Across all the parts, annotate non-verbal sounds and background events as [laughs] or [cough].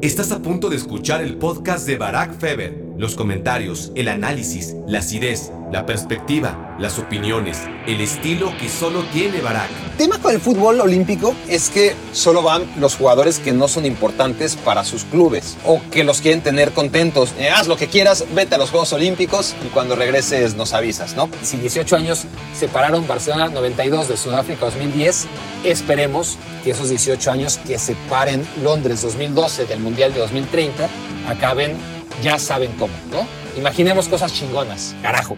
Estás a punto de escuchar el podcast de Barack Feber. Los comentarios, el análisis, la acidez, la perspectiva, las opiniones, el estilo que solo tiene Barack. tema con el fútbol olímpico es que solo van los jugadores que no son importantes para sus clubes o que los quieren tener contentos. Eh, haz lo que quieras, vete a los Juegos Olímpicos y cuando regreses nos avisas, ¿no? Si 18 años separaron Barcelona 92 de Sudáfrica 2010, esperemos que esos 18 años que separen Londres 2012 del Mundial de 2030 acaben ya saben cómo, ¿no? Imaginemos cosas chingonas, carajo.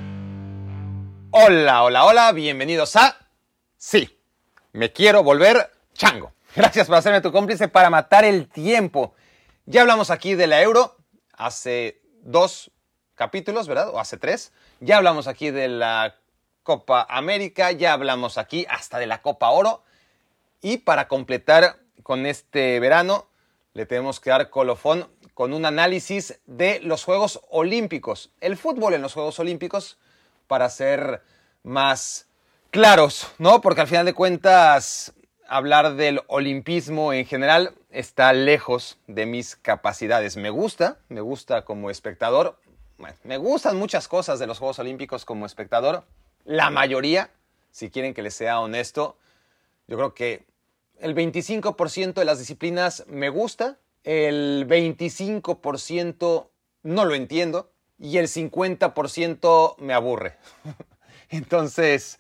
Hola, hola, hola, bienvenidos a... Sí, me quiero volver chango. Gracias por hacerme tu cómplice para matar el tiempo. Ya hablamos aquí de la euro hace dos capítulos, ¿verdad? O hace tres. Ya hablamos aquí de la Copa América, ya hablamos aquí hasta de la Copa Oro. Y para completar con este verano, le tenemos que dar colofón con un análisis de los Juegos Olímpicos, el fútbol en los Juegos Olímpicos, para ser más claros, ¿no? Porque al final de cuentas, hablar del olimpismo en general está lejos de mis capacidades. Me gusta, me gusta como espectador, me gustan muchas cosas de los Juegos Olímpicos como espectador, la mayoría, si quieren que les sea honesto, yo creo que el 25% de las disciplinas me gusta, el 25% no lo entiendo y el 50% me aburre. [laughs] Entonces,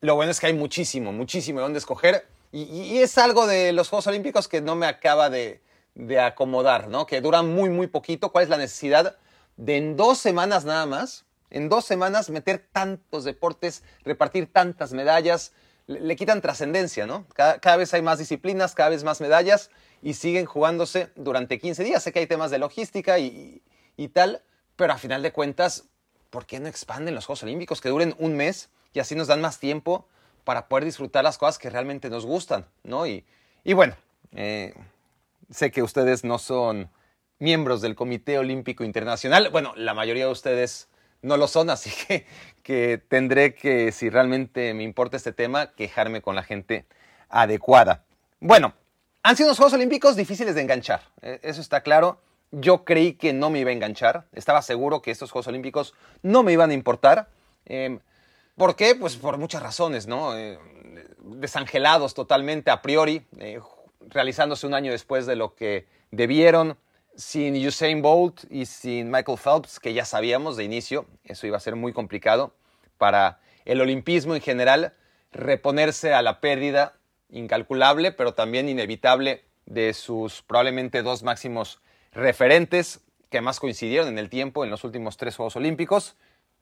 lo bueno es que hay muchísimo, muchísimo de dónde escoger y, es algo de los Juegos Olímpicos que no me acaba de, de acomodar, ¿no? Que duran muy, muy poquito. ¿Cuál es la necesidad de en dos semanas nada más, en dos semanas meter tantos deportes, repartir tantas medallas? Le, quitan trascendencia, ¿no? Cada, cada vez hay más disciplinas, cada vez más medallas y siguen jugándose durante 15 días. Sé que hay temas de logística y, tal, pero a final de cuentas, ¿por qué no expanden los Juegos Olímpicos que duren un mes y así nos dan más tiempo para poder disfrutar las cosas que realmente nos gustan, ¿no? Y, bueno, eh, sé que ustedes no son miembros del Comité Olímpico Internacional. Bueno, la mayoría de ustedes no lo son, así que, que tendré que, si realmente me importa este tema, quejarme con la gente adecuada. Bueno, han sido unos Juegos Olímpicos difíciles de enganchar, eh, eso está claro. Yo creí que no me iba a enganchar, estaba seguro que estos Juegos Olímpicos no me iban a importar. Em, ¿Por qué? Pues por muchas razones, ¿no? Eh, desangelados totalmente a priori, eh, realizándose un año después de lo que debieron, sin Usain Bolt y sin Michael Phelps, que ya sabíamos de inicio, eso iba a ser muy complicado para el olimpismo en general, reponerse a la pérdida incalculable, pero también inevitable de sus probablemente dos máximos referentes que más coincidieron en el tiempo en los últimos tres Juegos Olímpicos.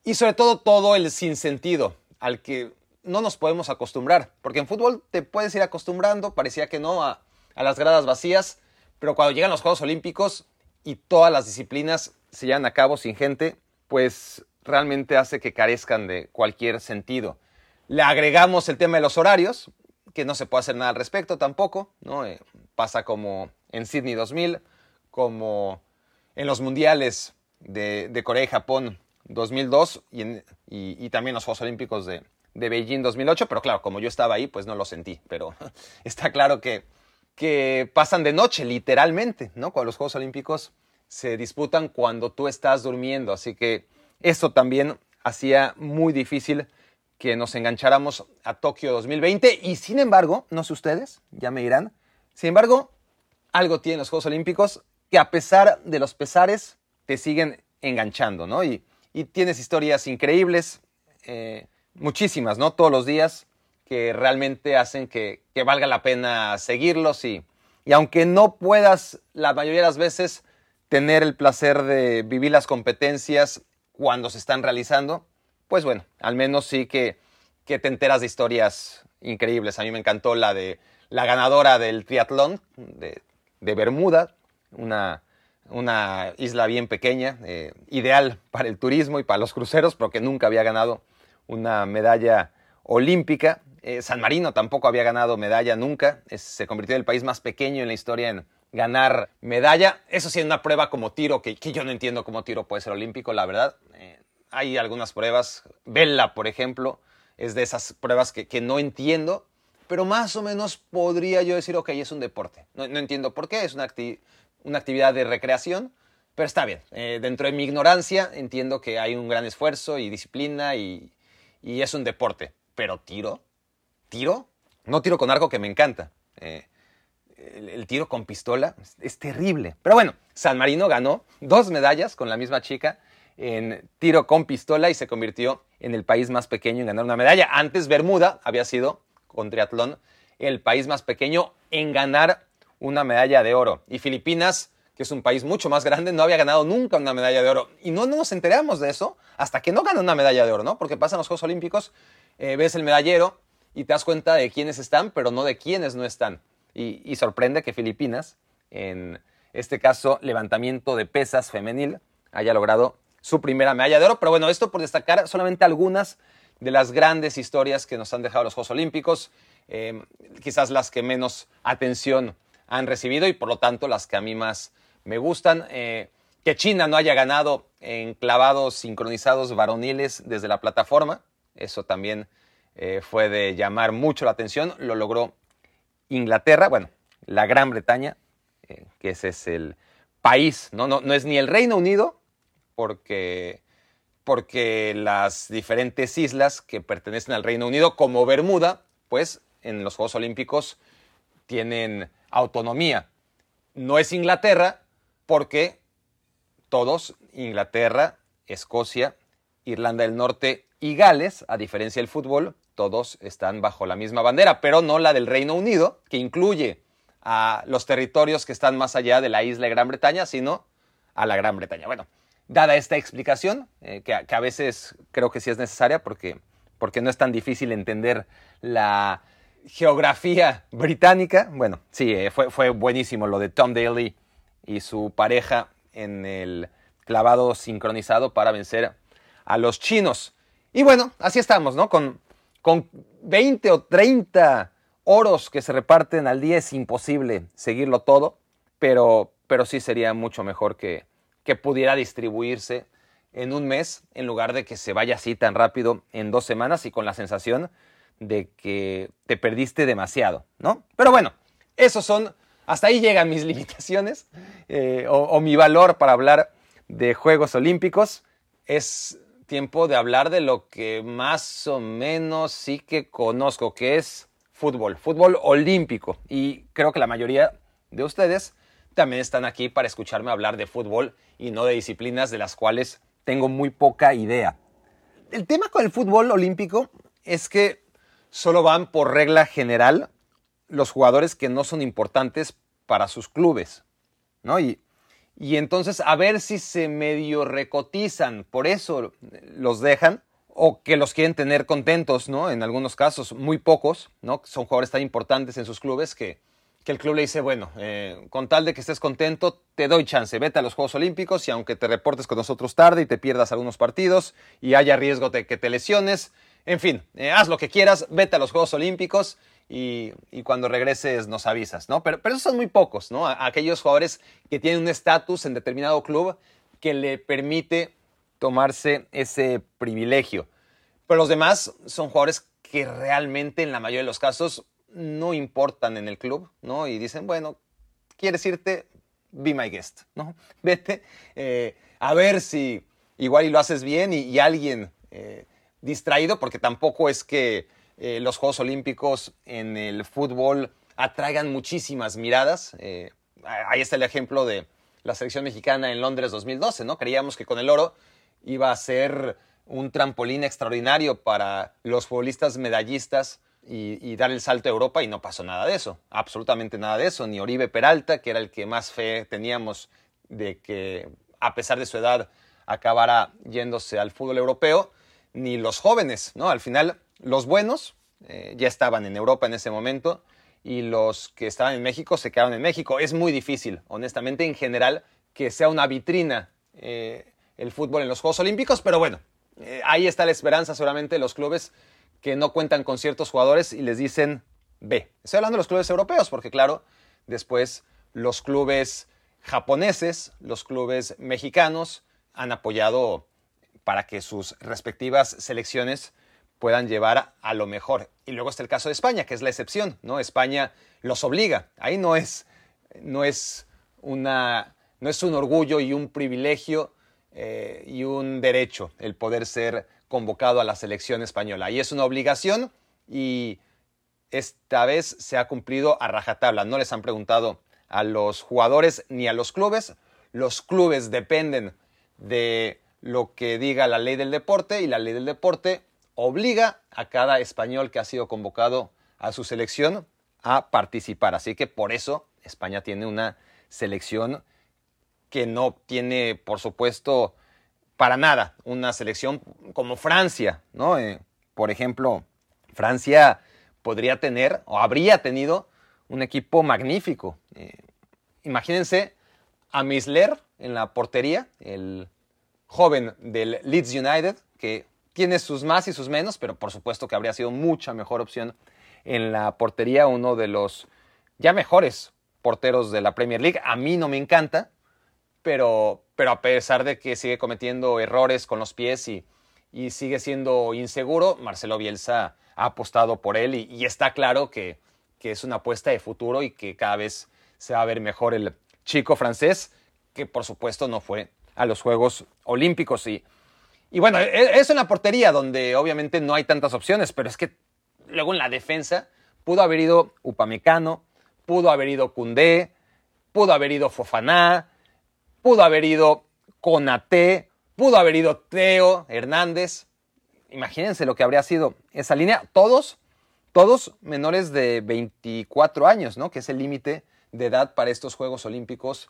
Y sobre todo todo el sinsentido al que no nos podemos acostumbrar. Porque en fútbol te puedes ir acostumbrando, parecía que no, a, a las gradas vacías, pero cuando llegan los Juegos Olímpicos y todas las disciplinas se llevan a cabo sin gente, pues realmente hace que carezcan de cualquier sentido. Le agregamos el tema de los horarios, que no se puede hacer nada al respecto tampoco, ¿no? Eh, pasa como en Sydney 2000, como en los mundiales de, Corea y Japón 2002 y, también los Juegos Olímpicos de, de, Beijing 2008, pero claro, como yo estaba ahí, pues no lo sentí, pero [laughs] está claro que, que pasan de noche, literalmente, ¿no? Cuando los Juegos Olímpicos se disputan cuando tú estás durmiendo, así que eso también hacía muy difícil que nos engancháramos a Tokio 2020 y sin embargo, no sé ustedes, ya me dirán, sin embargo, algo tienen los Juegos Olímpicos que a pesar de los pesares te siguen enganchando, ¿no? Y, tienes historias increíbles, eh, muchísimas, ¿no? Todos los días que realmente hacen que, valga la pena seguirlos y, y aunque no puedas la mayoría de las veces tener el placer de vivir las competencias cuando se están realizando, pues bueno, al menos sí que, que te enteras de historias increíbles. A mí me encantó la de la ganadora del triatlón de, de Bermuda, una, una, isla bien pequeña, eh, ideal para el turismo y para los cruceros, pero que nunca había ganado una medalla olímpica. Eh, San Marino tampoco había ganado medalla nunca, se convirtió en el país más pequeño en la historia en ganar medalla. Eso sí, en una prueba como tiro, que, yo no entiendo cómo tiro puede ser olímpico, la verdad. Eh, hay algunas pruebas, Vela, por ejemplo, es de esas pruebas que, no entiendo, pero más o menos podría yo decir, ok, es un deporte. No, entiendo por qué, es una, actividad de recreación, pero está bien. Eh, dentro de mi ignorancia entiendo que hay un gran esfuerzo y disciplina y, y es un deporte. Pero tiro, tiro, no tiro con arco que me encanta. Eh, el, tiro con pistola es, terrible. Pero bueno, San Marino ganó dos medallas con la misma chica en tiro con pistola y se convirtió en el país más pequeño en ganar una medalla. Antes Bermuda había sido, con triatlón, el país más pequeño en ganar una medalla de oro. Y Filipinas, que es un país mucho más grande, no había ganado nunca una medalla de oro. Y no, nos enteramos de eso hasta que no gana una medalla de oro, ¿no? Porque pasan los Juegos Olímpicos, eh, ves el medallero y te das cuenta de quiénes están, pero no de quiénes no están. Y, sorprende que Filipinas, en este caso levantamiento de pesas femenil, haya logrado su primera medalla de oro. Pero bueno, esto por destacar solamente algunas de las grandes historias que nos han dejado los Juegos Olímpicos, eh, quizás las que menos atención han recibido y por lo tanto las que a mí más me gustan. Eh, que China no haya ganado en clavados sincronizados varoniles desde la plataforma, eso también eh, fue de llamar mucho la atención, lo logró Inglaterra, bueno, la Gran Bretaña, que ese es el país, ¿no? No, no es ni el Reino Unido, porque, porque las diferentes islas que pertenecen al Reino Unido, como Bermuda, pues en los Juegos Olímpicos tienen autonomía. No es Inglaterra, porque todos, Inglaterra, Escocia, Irlanda del Norte y Gales, a diferencia del fútbol, todos están bajo la misma bandera, pero no la del Reino Unido, que incluye a los territorios que están más allá de la isla de Gran Bretaña, sino a la Gran Bretaña. Bueno, dada esta explicación, eh, que, a veces creo que sí es necesaria porque, porque no es tan difícil entender la geografía [laughs] británica, bueno, sí, eh, fue, fue buenísimo lo de Tom Daly y su pareja en el clavado sincronizado para vencer a los chinos. Y bueno, así estamos, ¿no? Con con 20 o 30 oros que se reparten al día es imposible seguirlo todo, pero, pero sí sería mucho mejor que, que pudiera distribuirse en un mes en lugar de que se vaya así tan rápido en dos semanas y con la sensación de que te perdiste demasiado, ¿no? Pero bueno, esos son, hasta ahí llegan mis [laughs] limitaciones eh, o, o mi valor para hablar de Juegos Olímpicos. Es tiempo de hablar de lo que más o menos sí que conozco, que es fútbol, fútbol olímpico. Y creo que la mayoría de ustedes también están aquí para escucharme hablar de fútbol y no de disciplinas de las cuales tengo muy poca idea. El tema con el fútbol olímpico es que solo van por regla general los jugadores que no son importantes para sus clubes, ¿no? Y y entonces a ver si se medio recotizan, por eso los dejan o que los quieren tener contentos, ¿no? En algunos casos, muy pocos, ¿no? Son jugadores tan importantes en sus clubes que, que el club le dice, bueno, eh, con tal de que estés contento, te doy chance, vete a los Juegos Olímpicos y aunque te reportes con nosotros tarde y te pierdas algunos partidos y haya riesgo de que te lesiones, en fin, eh, haz lo que quieras, vete a los Juegos Olímpicos y, cuando regreses nos avisas, ¿no? Pero, pero esos son muy pocos, ¿no? Aquellos jugadores que tienen un estatus en determinado club que le permite tomarse ese privilegio. Pero los demás son jugadores que realmente en la mayoría de los casos no importan en el club, ¿no? Y dicen, bueno, ¿quieres irte? Be my guest, ¿no? [laughs] Vete eh, a ver si igual y lo haces bien y, alguien eh, distraído, porque tampoco es que eh, los Juegos Olímpicos en el fútbol atraigan muchísimas miradas. Ahí está el ejemplo de la selección mexicana en Londres 2012, ¿no? Creíamos que con el oro iba a ser un trampolín extraordinario para los futbolistas medallistas y, dar el salto a Europa y no pasó nada de eso, absolutamente nada de eso. Ni Oribe Peralta, que era el que más fe teníamos de que a pesar de su edad acabara yéndose al fútbol europeo, ni los jóvenes, ¿no? Al final los buenos eh, ya estaban en Europa en ese momento y los que estaban en México se quedaron en México. Es muy difícil, honestamente, en general, que sea una vitrina eh, el fútbol en los Juegos Olímpicos, pero bueno, eh, ahí está la esperanza de los clubes que no cuentan con ciertos jugadores y les dicen, ve. Estoy hablando de los clubes europeos, porque claro, después los clubes japoneses, los clubes mexicanos han apoyado para que sus respectivas selecciones puedan llevar a lo mejor. Y luego está el caso de España, que es la excepción, ¿no? España los obliga. Ahí no es, no es una, no es un orgullo y un privilegio eh, y un derecho el poder ser convocado a la selección española. Y es una obligación y esta vez se ha cumplido a rajatabla. No les han preguntado a los jugadores ni a los clubes. Los clubes dependen de lo que diga la ley del deporte y la ley del deporte obliga a cada español que ha sido convocado a su selección a participar. Así que por eso España tiene una selección que no tiene, por supuesto, para nada una selección como Francia, ¿no? Eh, por ejemplo, Francia podría tener o habría tenido un equipo magnífico. Eh, imagínense a Misler en la portería, el joven del Leeds United, que tiene sus más y sus menos, pero por supuesto que habría sido mucha mejor opción en la portería, uno de los ya mejores porteros de la Premier League. A mí no me encanta, pero, pero a pesar de que sigue cometiendo errores con los pies y, y sigue siendo inseguro, Marcelo Bielsa ha apostado por él y, está claro que, que, es una apuesta de futuro y que cada vez se va a ver mejor el chico francés, que por supuesto no fue a los Juegos Olímpicos. Y, y bueno, e, es en la portería donde obviamente no hay tantas opciones, pero es que luego en la defensa pudo haber ido Upamecano, pudo haber ido Cundé, pudo haber ido Fofaná, pudo haber ido Conate, pudo haber ido Teo Hernández. Imagínense lo que habría sido esa línea. Todos, todos menores de 24 años, ¿no? Que es el límite de edad para estos Juegos Olímpicos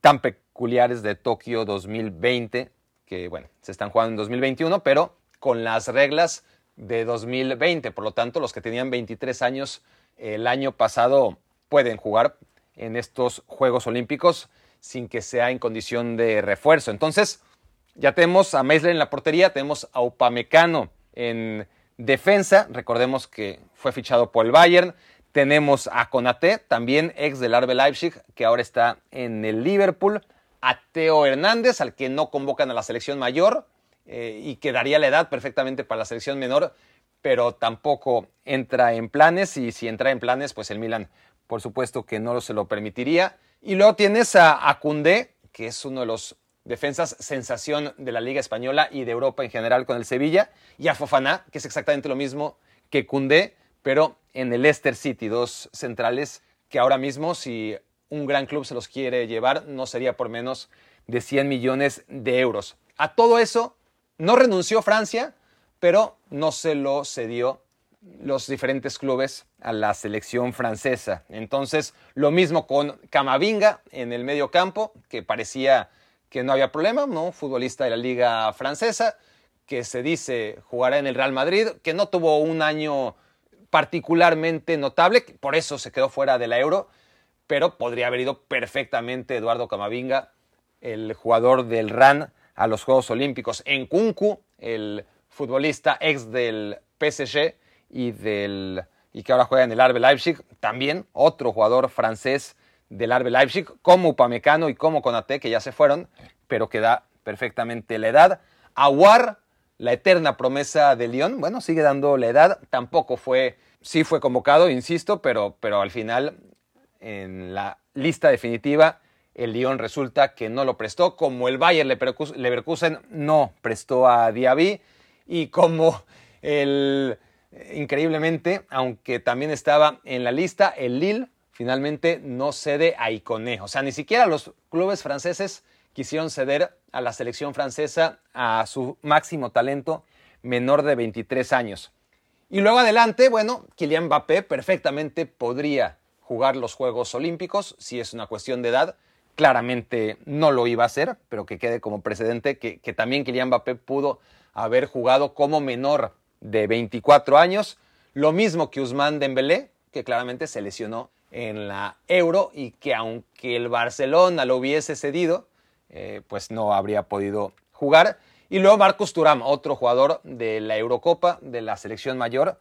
tan peculiares de Tokio 2020 que bueno, se están jugando en 2021, pero con las reglas de 2020. Por lo tanto, los que tenían 23 años el año pasado pueden jugar en estos Juegos Olímpicos sin que sea en condición de refuerzo. Entonces, ya tenemos a Meisler en la portería, tenemos a Upamecano en defensa, recordemos que fue fichado por el Bayern, tenemos a Konate, también ex del Arbe Leipzig, que ahora está en el Liverpool, a Teo Hernández, al que no convocan a la selección mayor eh, y que daría la edad perfectamente para la selección menor, pero tampoco entra en planes y si entra en planes, pues el Milan por supuesto que no se lo permitiría. Y luego tienes a, a que es uno de los defensas sensación de la Liga Española y de Europa en general con el Sevilla, y a Fofana, que es exactamente lo mismo que Cundé, pero en el Leicester City, dos centrales que ahora mismo si un gran club se los quiere llevar, no sería por menos de 100 millones de euros. A todo eso no renunció Francia, pero no se lo cedió los diferentes clubes a la selección francesa. Entonces, lo mismo con Camavinga en el medio campo, que parecía que no había problema, ¿no? Futbolista de la liga francesa, que se dice jugará en el Real Madrid, que no tuvo un año particularmente notable, por eso se quedó fuera de la Euro, pero podría haber ido perfectamente Eduardo Camavinga, el jugador del RAN, a los Juegos Olímpicos. En Kunku, el futbolista ex del PSG y, del, y que ahora juega en el Arbe Leipzig, también otro jugador francés del Arbe Leipzig, como Upamecano y como Konate, que ya se fueron, pero que da perfectamente la edad. Aguar, la eterna promesa de Lyon, bueno, sigue dando la edad, tampoco fue, sí fue convocado, insisto, pero, pero al final en la lista definitiva, el Lyon resulta que no lo prestó, como el Bayer Leverkusen no prestó a Diaby y como el increíblemente, aunque también estaba en la lista, el Lille finalmente no cede a Iconé. O sea, ni siquiera los clubes franceses quisieron ceder a la selección francesa a su máximo talento menor de 23 años. Y luego adelante, bueno, Kylian Mbappé perfectamente podría jugar los Juegos Olímpicos, si es una cuestión de edad. Claramente no lo iba a hacer, pero que quede como precedente que, también Kylian Mbappé pudo haber jugado como menor de 24 años. Lo mismo que Usman Dembélé, que claramente se lesionó en la Euro y que aunque el Barcelona lo hubiese cedido, eh, pues no habría podido jugar. Y luego Marcos Turam, otro jugador de la Eurocopa, de la selección mayor,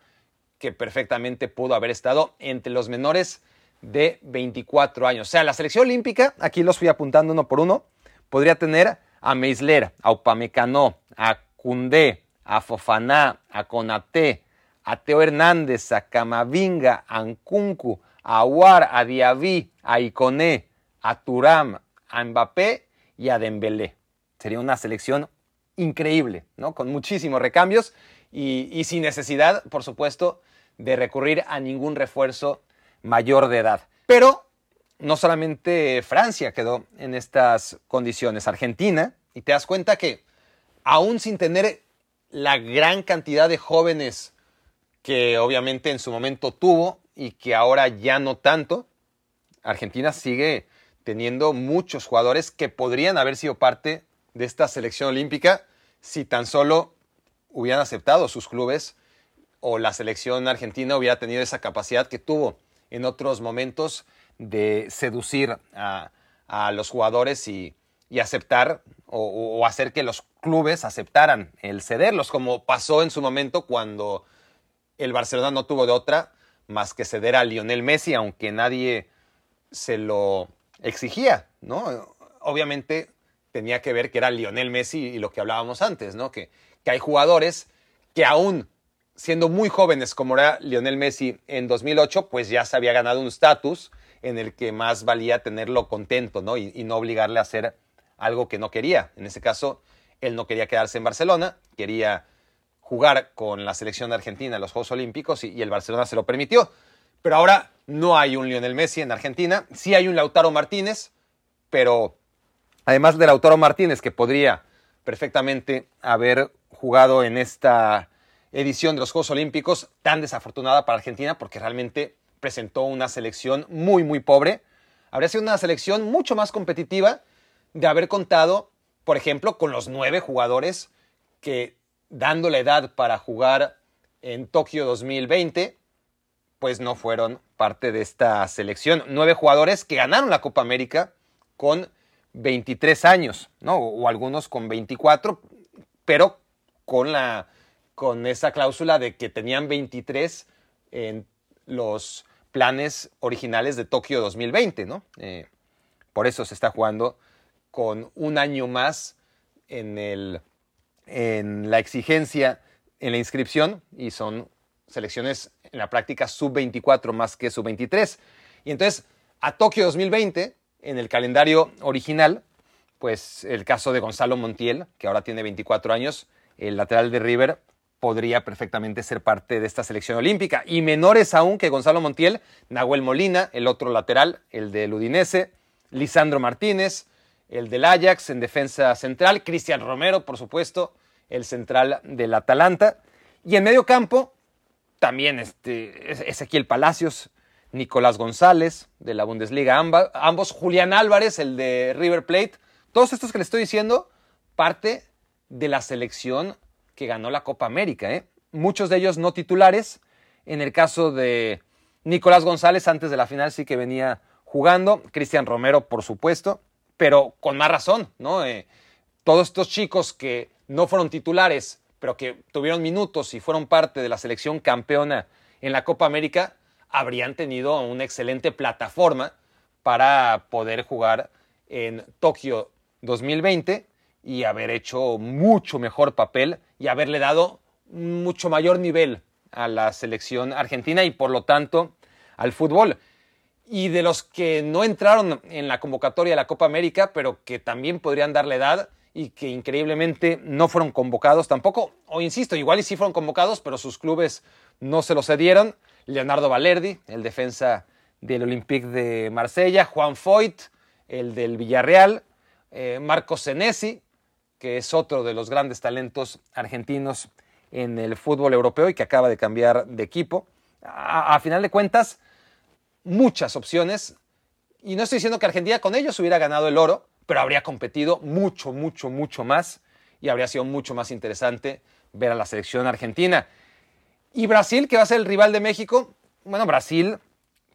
que perfectamente pudo haber estado entre los menores de 24 años. O sea, la selección olímpica, aquí los fui apuntando uno por uno, podría tener a Meisler, a Upamecano, a Cundé, a Fofaná, a Conate, a Teo Hernández, a Camavinga, a Nkunku, a Aguar, a Diaby, a Iconé, a Turam, a Mbappé y a Dembélé. Sería una selección increíble, ¿no? Con muchísimos recambios y, y sin necesidad, por supuesto, de recurrir a ningún refuerzo mayor de edad. Pero no solamente Francia quedó en estas condiciones, Argentina, y te das cuenta que aún sin tener la gran cantidad de jóvenes que obviamente en su momento tuvo y que ahora ya no tanto, Argentina sigue teniendo muchos jugadores que podrían haber sido parte de esta selección olímpica si tan solo hubieran aceptado sus clubes o la selección argentina hubiera tenido esa capacidad que tuvo en otros momentos de seducir a, los jugadores y, aceptar o, hacer que los clubes aceptaran el cederlos, como pasó en su momento cuando el Barcelona no tuvo de otra más que ceder a Lionel Messi, aunque nadie se lo exigía, ¿no? Obviamente tenía que ver que era Lionel Messi y lo que hablábamos antes, ¿no? Que, que hay jugadores que aún siendo muy jóvenes como era Lionel Messi en 2008, pues ya se había ganado un estatus en el que más valía tenerlo contento, ¿no? Y, no obligarle a hacer algo que no quería. En ese caso, él no quería quedarse en Barcelona, quería jugar con la selección de Argentina en los Juegos Olímpicos y, el Barcelona se lo permitió. Pero ahora no hay un Lionel Messi en Argentina, sí hay un Lautaro Martínez, pero además de Lautaro Martínez, que podría perfectamente haber jugado en esta edición de los Juegos Olímpicos, tan desafortunada para Argentina, porque realmente presentó una selección muy, muy pobre. Habría sido una selección mucho más competitiva de haber contado, por ejemplo, con los nueve jugadores que, dando la edad para jugar en Tokio 2020, pues no fueron parte de esta selección. Nueve jugadores que ganaron la Copa América con 23 años, ¿no? O algunos con 24, pero con la con esa cláusula de que tenían 23 en los planes originales de Tokio 2020, ¿no? Eh, por eso se está jugando con un año más en, la exigencia, en la inscripción, y son selecciones en la práctica sub-24 más que sub-23. Y entonces, a Tokio 2020, en el calendario original, pues el caso de Gonzalo Montiel, que ahora tiene 24 años, el lateral de River, podría perfectamente ser parte de esta selección olímpica. Y menores aún que Gonzalo Montiel, Nahuel Molina, el otro lateral, el del Udinese, Lisandro Martínez, el del Ajax en defensa central, Cristian Romero, por supuesto, el central del Atalanta. Y en medio campo, también este, Ezequiel Palacios, Nicolás González de la Bundesliga, ambos, Julián Álvarez, el de River Plate, todos estos que les estoy diciendo, parte de la selección que ganó la Copa América. ¿eh? Muchos de ellos no titulares. En el caso de Nicolás González, antes de la final sí que venía jugando. Cristian Romero, por supuesto, pero con más razón, ¿no? Eh, todos estos chicos que no fueron titulares, pero que tuvieron minutos y fueron parte de la selección campeona en la Copa América, habrían tenido una excelente plataforma para poder jugar en Tokio 2020 y haber hecho mucho mejor papel y haberle dado mucho mayor nivel a la selección argentina y por lo tanto al fútbol. Y de los que no entraron en la convocatoria de la Copa América, pero que también podrían darle edad y que increíblemente no fueron convocados tampoco, o insisto, igual y sí fueron convocados, pero sus clubes no se lo cedieron. Leonardo Valerdi, el defensa del Olympique de Marsella, Juan Foyt, el del Villarreal, eh, Marcos Senesi, que es otro de los grandes talentos argentinos en el fútbol europeo y que acaba de cambiar de equipo. A, final de cuentas, muchas opciones. Y no estoy diciendo que Argentina con ellos hubiera ganado el oro, pero habría competido mucho, mucho, mucho más y habría sido mucho más interesante ver a la selección argentina. Y Brasil, que va a ser el rival de México, bueno, Brasil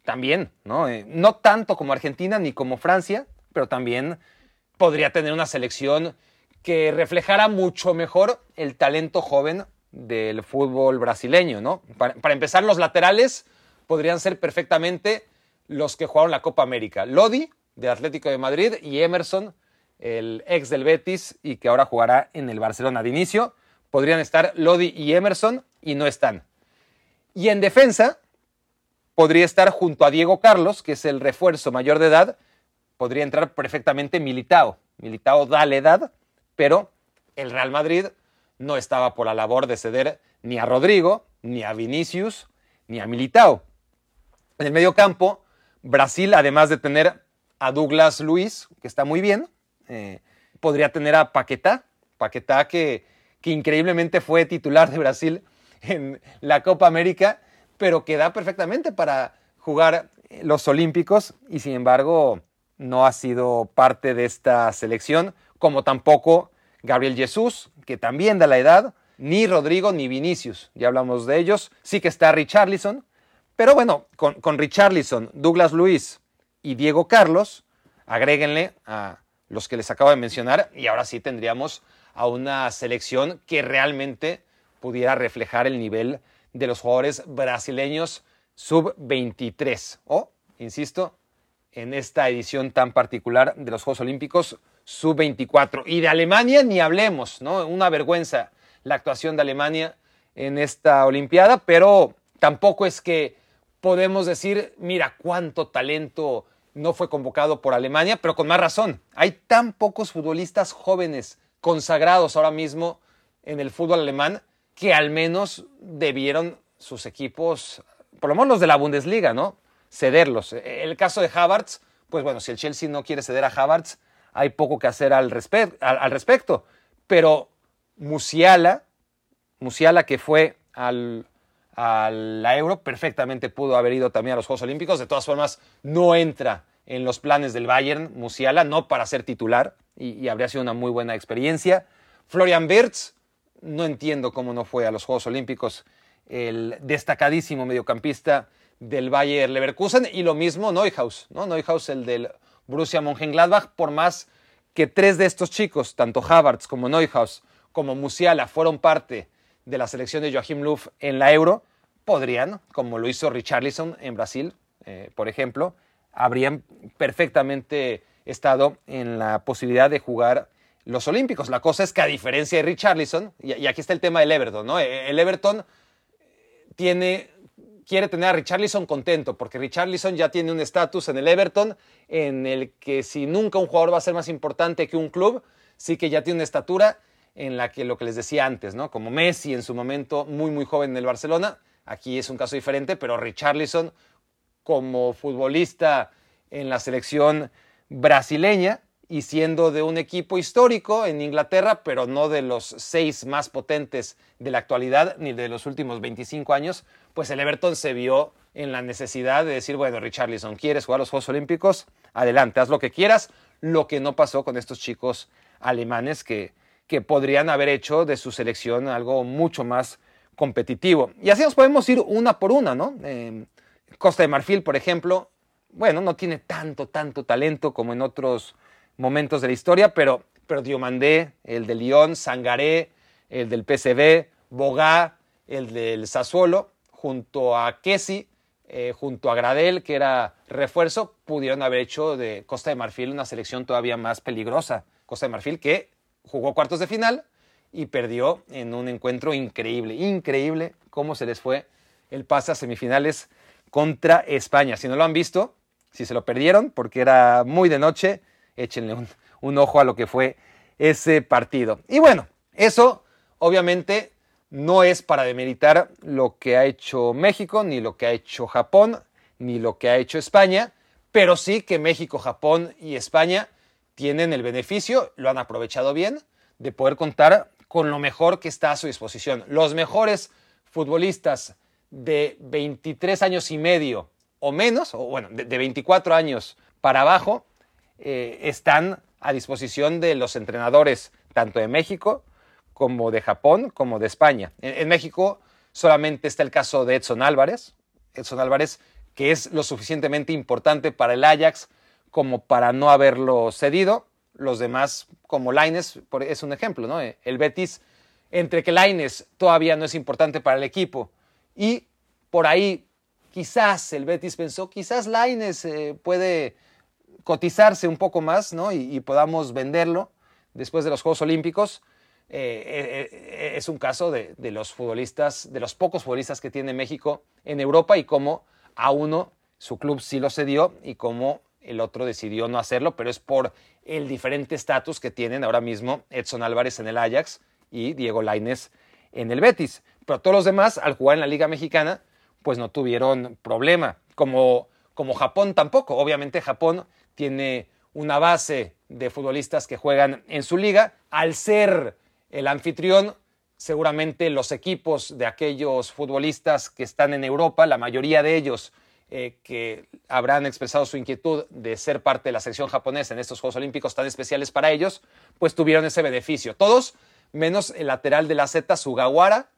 también, ¿no? Eh, no tanto como Argentina ni como Francia, pero también podría tener una selección que reflejara mucho mejor el talento joven del fútbol brasileño, ¿no? Para, empezar, los laterales podrían ser perfectamente los que jugaron la Copa América. Lodi, de Atlético de Madrid, y Emerson, el ex del Betis y que ahora jugará en el Barcelona. De inicio podrían estar Lodi y Emerson y no están. Y en defensa podría estar junto a Diego Carlos, que es el refuerzo mayor de edad, podría entrar perfectamente Militao. Militao da la edad, pero el Real Madrid no estaba por la labor de ceder ni a Rodrigo, ni a Vinicius, ni a Militao. En el medio campo, Brasil, además de tener a Douglas Luis, que está muy bien, eh, podría tener a Paquetá, Paquetá que, que increíblemente fue titular de Brasil en la Copa América, pero que da perfectamente para jugar los Olímpicos y sin embargo no ha sido parte de esta selección, como tampoco Gabriel Jesús, que también da la edad, ni Rodrigo ni Vinicius, ya hablamos de ellos, sí que está Richarlison, pero bueno, con, con Richarlison, Douglas Luis y Diego Carlos, agréguenle a los que les acabo de mencionar y ahora sí tendríamos a una selección que realmente pudiera reflejar el nivel de los jugadores brasileños sub-23 o, insisto, en esta edición tan particular de los Juegos Olímpicos sub-24. Y de Alemania ni hablemos, ¿no? Una vergüenza la actuación de Alemania en esta Olimpiada, pero tampoco es que podemos decir, mira cuánto talento no fue convocado por Alemania, pero con más razón. Hay tan pocos futbolistas jóvenes consagrados ahora mismo en el fútbol alemán que al menos debieron sus equipos, por lo menos los de la Bundesliga, ¿no? Cederlos. El caso de Havertz, pues bueno, si el Chelsea no quiere ceder a Havertz, hay poco que hacer al, al, respecto. Pero Musiala, Musiala que fue al, a la Euro, perfectamente pudo haber ido también a los Juegos Olímpicos. De todas formas, no entra en los planes del Bayern Musiala, no para ser titular, y, habría sido una muy buena experiencia. Florian Wirtz, no entiendo cómo no fue a los Juegos Olímpicos el destacadísimo mediocampista del Bayern Leverkusen, y lo mismo Neuhaus, ¿no? Neuhaus, el del Borussia Mönchengladbach, por más que tres de estos chicos, tanto Havertz como Neuhaus, como Musiala, fueron parte de la selección de Joachim Löw en la Euro, podrían, como lo hizo Richarlison en Brasil, eh, por ejemplo, habrían perfectamente estado en la posibilidad de jugar los Olímpicos. La cosa es que a diferencia de Richarlison, y, aquí está el tema del Everton, ¿no? El Everton tiene, quiere tener a Richarlison contento, porque Richarlison ya tiene un estatus en el Everton en el que si nunca un jugador va a ser más importante que un club, sí que ya tiene una estatura en la que lo que les decía antes, ¿no? Como Messi en su momento muy muy joven en el Barcelona, aquí es un caso diferente, pero Richarlison como futbolista en la selección brasileña y siendo de un equipo histórico en Inglaterra, pero no de los seis más potentes de la actualidad ni de los últimos 25 años, pues el Everton se vio en la necesidad de decir, bueno, Richarlison, ¿quieres jugar los Juegos Olímpicos? Adelante, haz lo que quieras, lo que no pasó con estos chicos alemanes que que podrían haber hecho de su selección algo mucho más competitivo. Y así nos podemos ir una por una, ¿no? Eh, Costa de Marfil, por ejemplo, bueno, no tiene tanto, tanto talento como en otros momentos de la historia, pero, pero Diomandé, el de Lyon, Sangaré, el del PCB, Bogá, el del Sassuolo, junto a Kessi, eh, junto a Gradel, que era refuerzo, pudieron haber hecho de Costa de Marfil una selección todavía más peligrosa. Costa de Marfil que jugó cuartos de final y perdió en un encuentro increíble, increíble cómo se les fue el pase a semifinales contra España. Si no lo han visto, si se lo perdieron porque era muy de noche, échenle un, ojo a lo que fue ese partido. Y bueno, eso obviamente no es para demeritar lo que ha hecho México, ni lo que ha hecho Japón, ni lo que ha hecho España, pero sí que México, Japón y España tienen el beneficio, lo han aprovechado bien, de poder contar con lo mejor que está a su disposición. Los mejores futbolistas de 23 años y medio o menos, o bueno, de, 24 años para abajo, eh, están a disposición de los entrenadores tanto de México como de Japón como de España. En, en México solamente está el caso de Edson Álvarez, Edson Álvarez que es lo suficientemente importante para el Ajax como para no haberlo cedido. Los demás, como Laines, es un ejemplo, ¿no? El Betis, entre que Laines todavía no es importante para el equipo y por ahí quizás el Betis pensó, quizás Laines eh, puede cotizarse un poco más, ¿no? Y, podamos venderlo después de los Juegos Olímpicos. Eh, eh, es un caso de, de, los futbolistas, de los pocos futbolistas que tiene México en Europa y cómo a uno su club sí lo cedió y cómo el otro decidió no hacerlo, pero es por el diferente estatus que tienen ahora mismo Edson Álvarez en el Ajax y Diego Lainez en el Betis. Pero todos los demás, al jugar en la Liga Mexicana, pues no tuvieron problema. Como, como Japón tampoco. Obviamente Japón tiene una base de futbolistas que juegan en su liga. Al ser el anfitrión, seguramente los equipos de aquellos futbolistas que están en Europa, la mayoría de ellos eh, que habrán expresado su inquietud de ser parte de la selección japonesa en estos Juegos Olímpicos tan especiales para ellos, pues tuvieron ese beneficio. Todos, menos el lateral de la Z, Sugawara,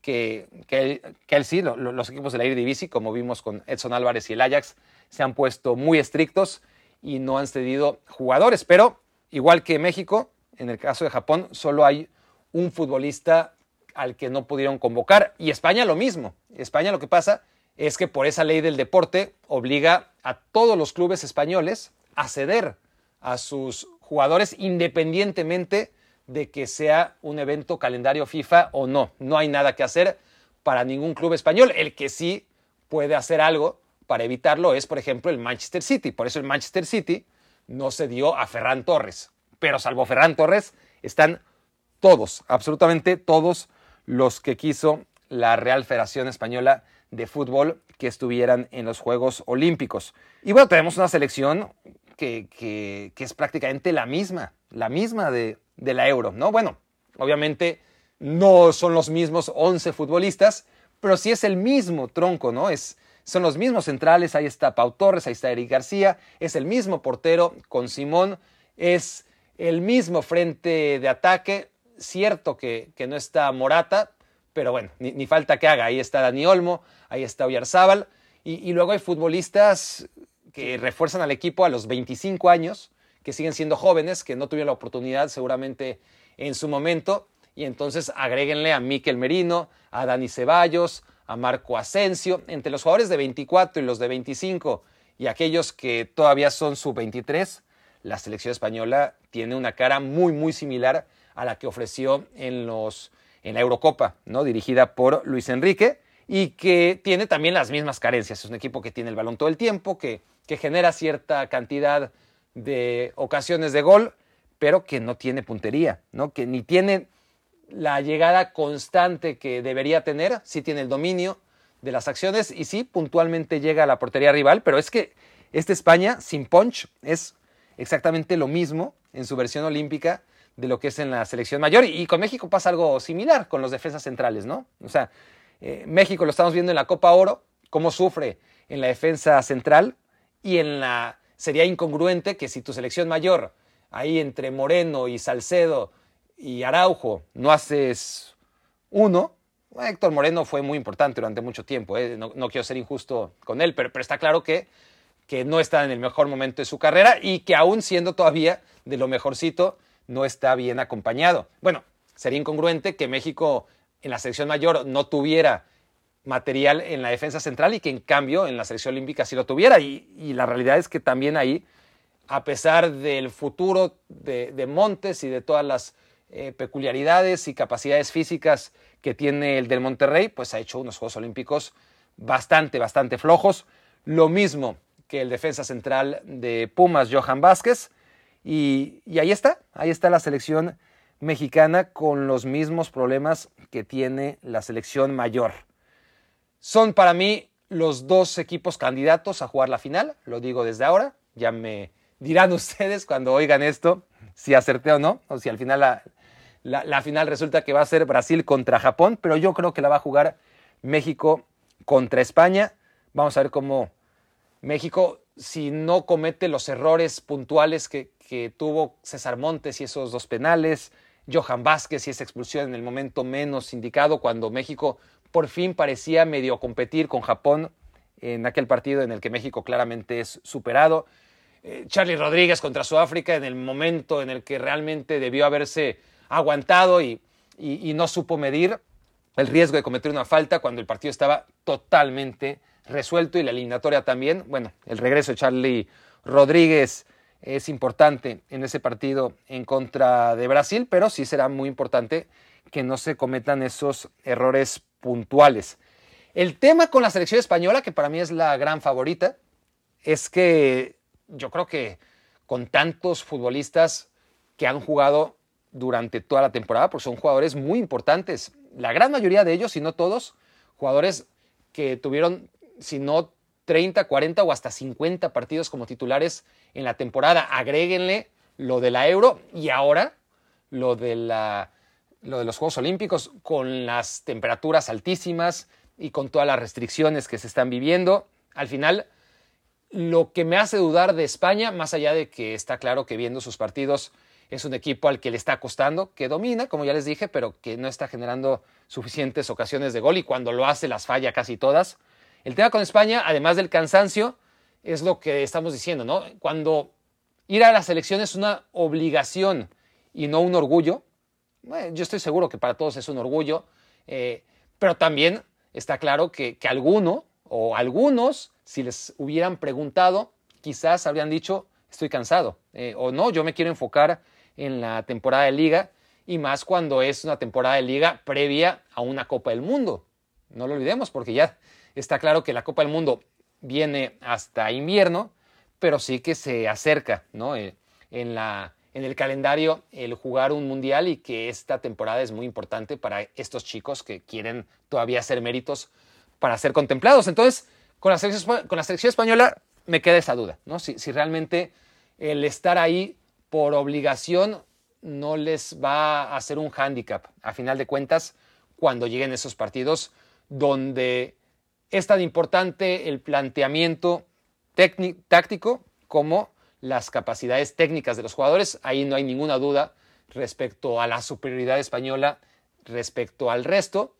que, que, él, sí, los equipos de la Eredivisie, como vimos con Edson Álvarez y el Ajax, se han puesto muy estrictos y no han cedido jugadores. Pero, igual que México, en el caso de Japón, solo hay un futbolista al que no pudieron convocar. Y España lo mismo. España lo que pasa es que por esa ley del deporte obliga a todos los clubes españoles a ceder a sus jugadores independientemente de que sea un evento calendario FIFA o no. No hay nada que hacer para ningún club español. El que sí puede hacer algo para evitarlo es, por ejemplo, el Manchester City. Por eso el Manchester City no se dio a Ferran Torres. Pero salvo Ferran Torres, están todos, absolutamente todos los que quiso la Real Federación Española de Fútbol que estuvieran en los Juegos Olímpicos. Y bueno, tenemos una selección que, que, es prácticamente la misma, la misma de, de, la Euro, ¿no? Bueno, obviamente no son los mismos 11 futbolistas, pero sí es el mismo tronco, ¿no? Es, son los mismos centrales, ahí está Pau Torres, ahí está Eric García, es el mismo portero con Simón, es el mismo frente de ataque, cierto que, que no está Morata, pero bueno, ni, falta que haga. Ahí está Dani Olmo, ahí está Oyarzábal, y, y luego hay futbolistas que refuerzan al equipo a los 25 años, que siguen siendo jóvenes, que no tuvieron la oportunidad seguramente en su momento, y entonces agréguenle a Miquel Merino, a Dani Ceballos, a Marco Asensio, entre los jugadores de 24 y los de 25 y aquellos que todavía son sub-23, la selección española tiene una cara muy, muy similar a la que ofreció en los en la Eurocopa, ¿no? dirigida por Luis Enrique y que tiene también las mismas carencias. Es un equipo que tiene el balón todo el tiempo, que, que genera cierta cantidad de ocasiones de gol, pero que no tiene puntería, ¿no? que ni tiene la llegada constante que debería tener, sí tiene el dominio de las acciones y sí puntualmente llega a la portería rival, pero es que esta España sin punch es exactamente lo mismo en su versión olímpica de lo que es en la selección mayor. Y con México pasa algo similar con los defensas centrales, ¿no? O sea, eh, México lo estamos viendo en la Copa Oro, cómo sufre en la defensa central y en la... Sería incongruente que si tu selección mayor, ahí entre Moreno y Salcedo y Araujo, no haces uno, Héctor Moreno fue muy importante durante mucho tiempo, ¿eh? no, quiero ser injusto con él, pero, pero está claro que, que no está en el mejor momento de su carrera y que aún siendo todavía de lo mejorcito, no está bien acompañado. Bueno, sería incongruente que México en la selección mayor no tuviera material en la defensa central y que en cambio en la selección olímpica sí lo tuviera. Y, la realidad es que también ahí, a pesar del futuro de, Montes y de todas las eh, peculiaridades y capacidades físicas que tiene el del Monterrey, pues ha hecho unos Juegos Olímpicos bastante, bastante flojos. Lo mismo que el defensa central de Pumas, Johan Vázquez. Y, ahí está, ahí está la selección mexicana con los mismos problemas que tiene la selección mayor. Son para mí los dos equipos candidatos a jugar la final, lo digo desde ahora, ya me dirán [laughs] ustedes cuando oigan esto si acerté o no, o si al final la, la, final resulta que va a ser Brasil contra Japón, pero yo creo que la va a jugar México contra España. Vamos a ver cómo México, si no comete los errores puntuales que, que tuvo César Montes y esos dos penales, Johan Vázquez y esa expulsión en el momento menos indicado, cuando México por fin parecía medio competir con Japón en aquel partido en el que México claramente es superado. Eh, Charlie Rodríguez contra Sudáfrica en el momento en el que realmente debió haberse aguantado y, y no supo medir el riesgo de cometer una falta cuando el partido estaba totalmente resuelto y la eliminatoria también. Bueno, el regreso de Charlie Rodríguez es importante en ese partido en contra de Brasil, pero sí será muy importante que no se cometan esos errores puntuales. El tema con la selección española, que para mí es la gran favorita, es que yo creo que con tantos futbolistas que han jugado durante toda la temporada, porque son jugadores muy importantes. La gran mayoría de ellos, si no todos, jugadores que tuvieron, si no 30, 40 o hasta 50 partidos como titulares en la temporada. Agréguenle lo de la Euro y ahora lo de, la, lo de los Juegos Olímpicos con las temperaturas altísimas y con todas las restricciones que se están viviendo. Al final, lo que me hace dudar de España, más allá de que está claro que viendo sus partidos es un equipo al que le está costando, que domina, como ya les dije, pero que no está generando suficientes ocasiones de gol y cuando lo hace las falla casi todas. El tema con España, además del cansancio, es lo que estamos diciendo, ¿no? Cuando ir a la selección es una obligación y no un orgullo, yo estoy seguro que para todos es un orgullo, eh, pero también está claro que, alguno o algunos, si les hubieran preguntado, quizás habrían dicho, estoy cansado, eh, o no, yo me quiero enfocar en la temporada de liga, y más cuando es una temporada de liga previa a una Copa del Mundo. No lo olvidemos, porque ya Está claro que la Copa del Mundo viene hasta invierno, pero sí que se acerca ¿no? Eh, en, la, en el calendario el jugar un mundial y que esta temporada es muy importante para estos chicos que quieren todavía hacer méritos para ser contemplados. Entonces, con la selección, con la selección española me queda esa duda, ¿no? Si, si realmente el estar ahí por obligación no les va a hacer un hándicap, a final de cuentas, cuando lleguen esos partidos donde es tan importante el planteamiento táctico como las capacidades técnicas de los jugadores. Ahí no hay ninguna duda respecto a la superioridad española respecto al resto,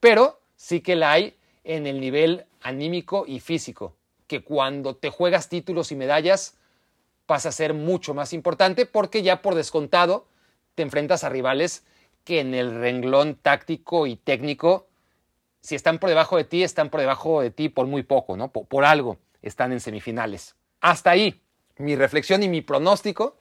pero sí que la hay en el nivel anímico y físico, que cuando te juegas títulos y medallas pasa a ser mucho más importante porque ya por descontado te enfrentas a rivales que en el renglón táctico y técnico si están por debajo de ti, están por debajo de ti por muy poco, ¿no? Por, algo están en semifinales. Hasta ahí mi reflexión y mi pronóstico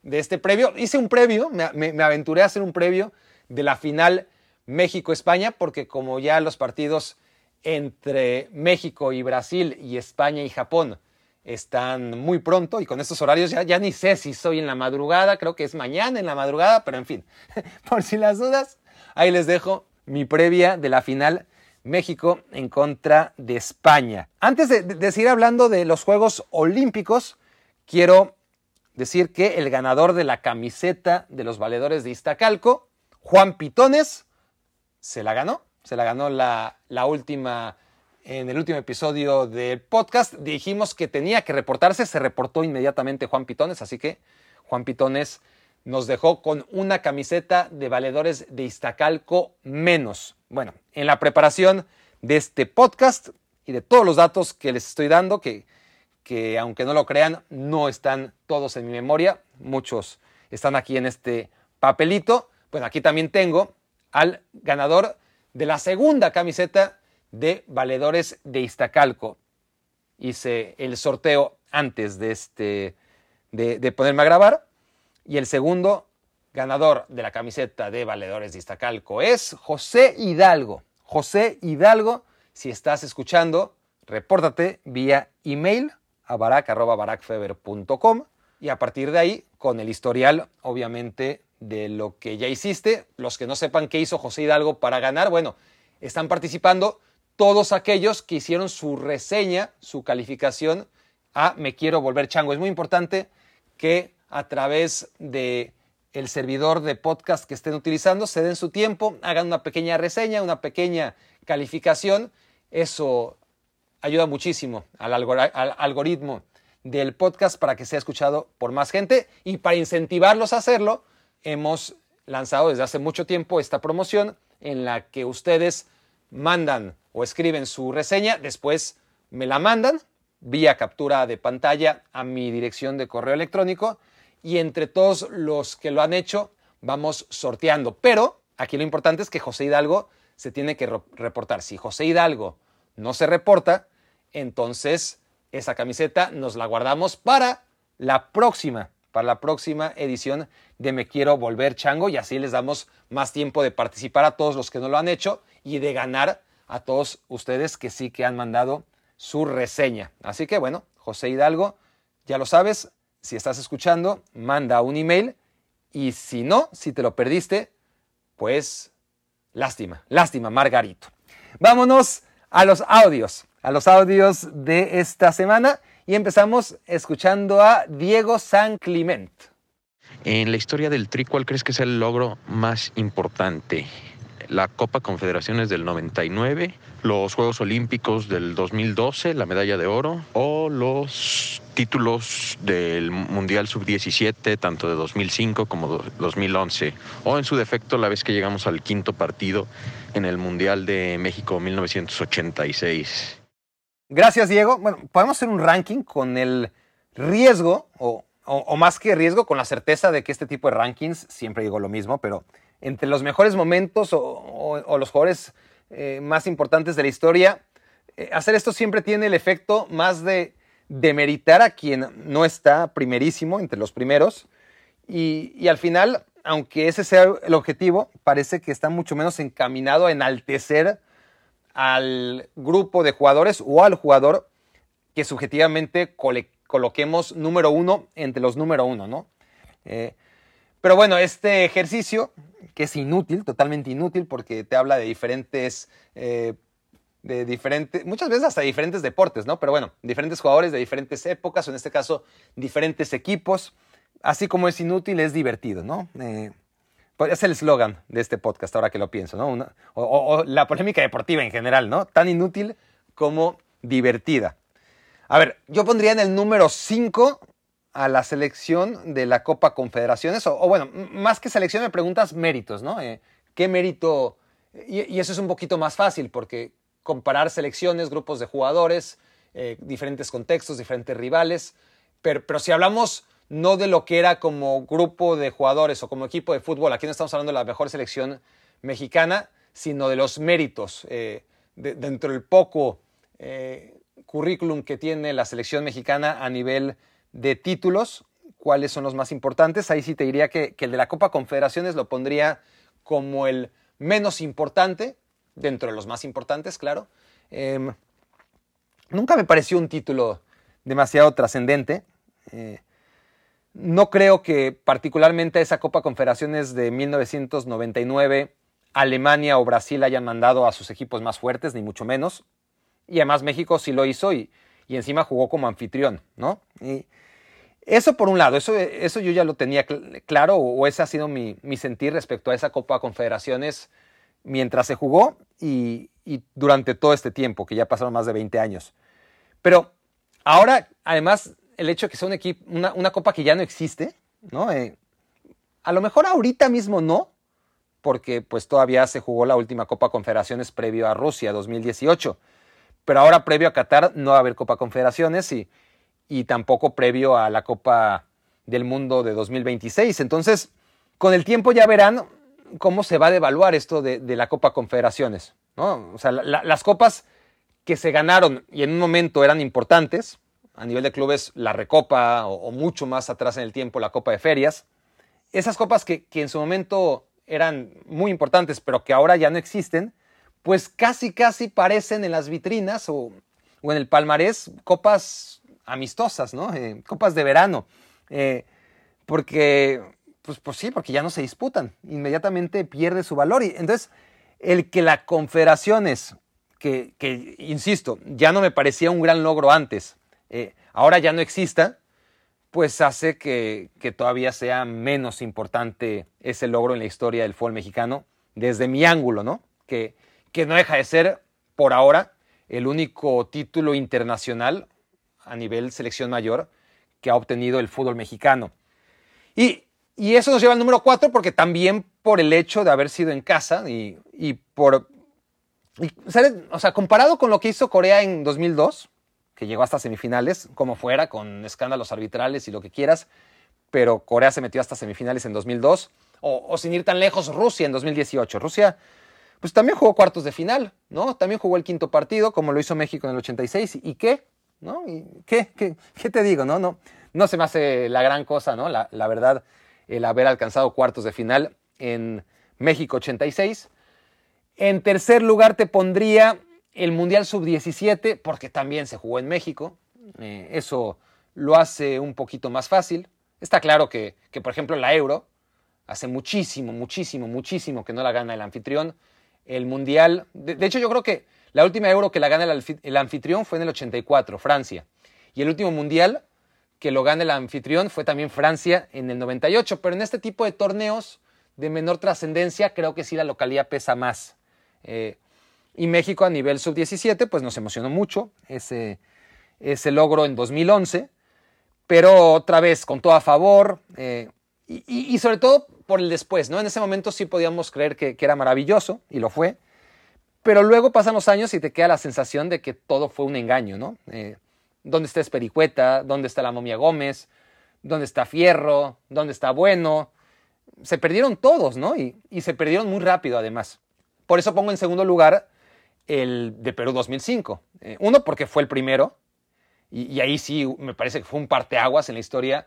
de este previo. Hice un previo, me, aventuré a hacer un previo de la final México-España, porque como ya los partidos entre México y Brasil y España y Japón están muy pronto y con estos horarios ya, ya ni sé si soy en la madrugada, creo que es mañana en la madrugada, pero en fin, [laughs] por si las dudas, ahí les dejo mi previa de la final México en contra de España. Antes de, seguir hablando de los Juegos Olímpicos, quiero decir que el ganador de la camiseta de los valedores de Iztacalco, Juan Pitones, se la ganó. Se la ganó la última, en el último episodio del podcast. Dijimos que tenía que reportarse, se reportó inmediatamente Juan Pitones, así que Juan Pitones nos dejó con una camiseta de valedores de Iztacalco menos. Bueno, en la preparación de este podcast y de todos los datos que les estoy dando, que, que aunque no lo crean, no están todos en mi memoria, muchos están aquí en este papelito. Bueno, aquí también tengo al ganador de la segunda camiseta de valedores de Iztacalco. Hice el sorteo antes de, este, de ponerme a grabar y el segundo ganador de la camiseta de Valedores de Iztacalco es José Hidalgo. José Hidalgo, si estás escuchando, repórtate vía email a barack.baracfeber.com y a partir de ahí, con el historial, obviamente, de lo que ya hiciste, los que no sepan qué hizo José Hidalgo para ganar, bueno, están participando todos aquellos que hicieron su reseña, su calificación a Me Quiero Volver Chango. Es muy importante que a través de el servidor de podcast que estén utilizando, se den su tiempo, hagan una pequeña reseña, una pequeña calificación. Eso ayuda muchísimo al, algoritmo del podcast para que sea escuchado por más gente y para incentivarlos a hacerlo, hemos lanzado desde hace mucho tiempo esta promoción en la que ustedes mandan o escriben su reseña, después me la mandan vía captura de pantalla a mi dirección de correo electrónico y entre todos los que lo han hecho vamos sorteando. Pero aquí lo importante es que José Hidalgo se tiene que reportar. Si José Hidalgo no se reporta, entonces esa camiseta nos la guardamos para la próxima, para la próxima edición de Me Quiero Volver Chango y así les damos más tiempo de participar a todos los que no lo han hecho y de ganar a todos ustedes que sí que han mandado su reseña. Así que bueno, José Hidalgo, ya lo sabes, si estás escuchando, manda un email y si no, si te lo perdiste, pues lástima, lástima, Margarito. Vámonos a los audios, a los audios de esta semana y empezamos escuchando a Diego San Clement. En la historia del Tri, ¿cuál crees que es el logro más importante? La Copa Confederaciones del 99, los Juegos Olímpicos del 2012, la medalla de oro, o los títulos del Mundial Sub-17, tanto de 2005 como 2011, o en su defecto la vez que llegamos al quinto partido en el Mundial de México 1986. Gracias, Diego. Bueno, podemos hacer un ranking con el riesgo, o, más que riesgo, con la certeza de que este tipo de rankings, siempre digo lo mismo, pero entre los mejores momentos o, los jugadores eh, más importantes de la historia, eh, hacer esto siempre tiene el efecto más de demeritar a quien no está primerísimo entre los primeros. Y, al final, aunque ese sea el objetivo, parece que está mucho menos encaminado a enaltecer al grupo de jugadores o al jugador que subjetivamente coloquemos número uno entre los número uno, ¿no? Eh, pero bueno, este ejercicio, que es inútil, totalmente inútil, porque te habla de diferentes eh, de diferentes, muchas veces hasta diferentes deportes, ¿no? Pero bueno, diferentes jugadores de diferentes épocas, o en este caso, diferentes equipos. Así como es inútil, es divertido, ¿no? Eh, es el eslogan de este podcast, ahora que lo pienso, ¿no? o, la polémica deportiva en general, ¿no? Tan inútil como divertida. A ver, yo pondría en el número 5 a la selección de la Copa Confederaciones, o, bueno, más que selección me preguntas méritos, ¿no? Eh, ¿Qué mérito? y, eso es un poquito más fácil, porque comparar selecciones, grupos de jugadores, eh, diferentes contextos, diferentes rivales. Pero, pero, si hablamos no de lo que era como grupo de jugadores o como equipo de fútbol, aquí no estamos hablando de la mejor selección mexicana, sino de los méritos eh, dentro del poco currículum que tiene la selección mexicana a nivel de títulos, cuáles son los más importantes. Ahí sí te diría que, que el de la Copa Confederaciones lo pondría como el menos importante, dentro de los más importantes, claro. Em, nunca me pareció un título demasiado trascendente. Eh, no creo que particularmente esa Copa Confederaciones de 1999 Alemania o Brasil hayan mandado a sus equipos más fuertes, ni mucho menos. Y además México sí lo hizo y, encima jugó como anfitrión, ¿no? Y eso por un lado, eso, eso yo ya lo tenía claro, o ese ha sido mi, mi sentir respecto a esa Copa Confederaciones mientras se jugó y, durante todo este tiempo, que ya pasaron más de 20 años. Pero ahora, además, el hecho de que sea un equipo, una, copa que ya no existe, ¿no? Eh, a lo mejor ahorita mismo no, porque pues todavía se jugó la última Copa Confederaciones previo a Rusia 2018. Pero ahora previo a Qatar no va a haber Copa Confederaciones y, y tampoco previo a la Copa del Mundo de 2026. Entonces, con el tiempo ya verán cómo se va a devaluar esto de, la Copa Confederaciones. ¿no? O sea, las copas que se ganaron y en un momento eran importantes, a nivel de clubes la Recopa o, mucho más atrás en el tiempo la Copa de Ferias, esas copas que, en su momento eran muy importantes pero que ahora ya no existen, pues casi casi parecen en las vitrinas o, en el palmarés copas amistosas, ¿no? Eh, copas de verano. Eh, porque pues, pues sí, porque ya no se disputan. Inmediatamente pierde su valor. Y entonces, el que la Confederaciones, que, que insisto, ya no me parecía un gran logro antes, eh, ahora ya no exista, pues hace que, que, todavía sea menos importante ese logro en la historia del fútbol mexicano, desde mi ángulo, ¿no? Que, que no deja de ser, por ahora, el único título internacional a nivel selección mayor que ha obtenido el fútbol mexicano. Y y eso nos lleva al número cuatro porque también por el hecho de haber sido en casa y, por... o sea, comparado con lo que hizo Corea en 2002, que llegó hasta semifinales, como fuera, con escándalos arbitrales y lo que quieras, pero Corea se metió hasta semifinales en 2002, o, sin ir tan lejos, Rusia en 2018. Rusia, pues también jugó cuartos de final, ¿no? También jugó el quinto partido, como lo hizo México en el 86. ¿Y qué? ¿No? ¿Y qué, qué, qué te digo? No, no, no se me hace la gran cosa, ¿no? La, la verdad el haber alcanzado cuartos de final en México 86. En tercer lugar te pondría el Mundial Sub-17, porque también se jugó en México. Eh, eso lo hace un poquito más fácil. Está claro que, que, por ejemplo, la Euro hace muchísimo, muchísimo, muchísimo que no la gana el anfitrión. El Mundial, de, hecho yo creo que la última Euro que la gana el, anfitrión fue en el 84, Francia. Y el último Mundial que lo gana el anfitrión fue también Francia en el 98. Pero en este tipo de torneos de menor trascendencia, creo que sí la localidad pesa más. Eh, y México a nivel sub-17, pues nos emocionó mucho ese, ese, logro en 2011, pero otra vez con todo a favor eh, y, sobre todo por el después, ¿no? En ese momento sí podíamos creer que, era maravilloso y lo fue, pero luego pasan los años y te queda la sensación de que todo fue un engaño, ¿no? Eh, ¿Dónde está Espericueta? ¿Dónde está la momia Gómez? ¿Dónde está Fierro? ¿Dónde está Bueno? Se perdieron todos, ¿no? Y, se perdieron muy rápido además. Por eso pongo en segundo lugar el de Perú 2005. Eh, uno, porque fue el primero, y, ahí sí me parece que fue un parteaguas en la historia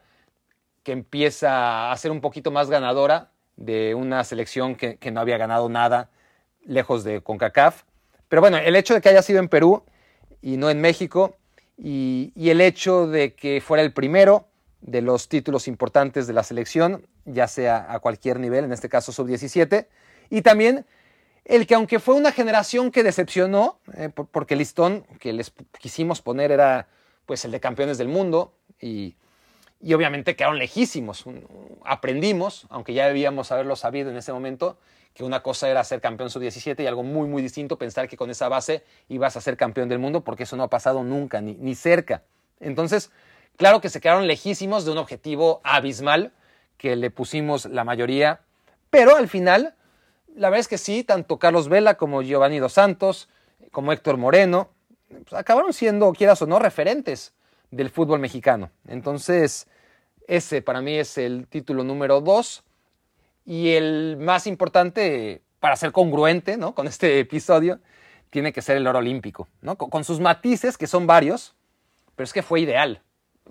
que empieza a ser un poquito más ganadora de una selección que, no había ganado nada lejos de CONCACAF. Pero bueno, el hecho de que haya sido en Perú y no en México y, el hecho de que fuera el primero de los títulos importantes de la selección, ya sea a cualquier nivel, en este caso sub-17, y también el que aunque fue una generación que decepcionó, eh, porque el listón que les quisimos poner era pues el de campeones del mundo y, y obviamente quedaron lejísimos. Aprendimos, aunque ya debíamos haberlo sabido en ese momento, que una cosa era ser campeón sub-17 y algo muy, muy distinto pensar que con esa base ibas a ser campeón del mundo, porque eso no ha pasado nunca, ni, ni cerca. Entonces, claro que se quedaron lejísimos de un objetivo abismal que le pusimos la mayoría, pero al final, la verdad es que sí, tanto Carlos Vela como Giovanni Dos Santos, como Héctor Moreno, pues, acabaron siendo, quieras o no, referentes del fútbol mexicano. Entonces, ese para mí es el título número dos. Y el más importante, para ser congruente ¿no? con este episodio, tiene que ser el oro olímpico, ¿no? con, sus matices, que son varios, pero es que fue ideal.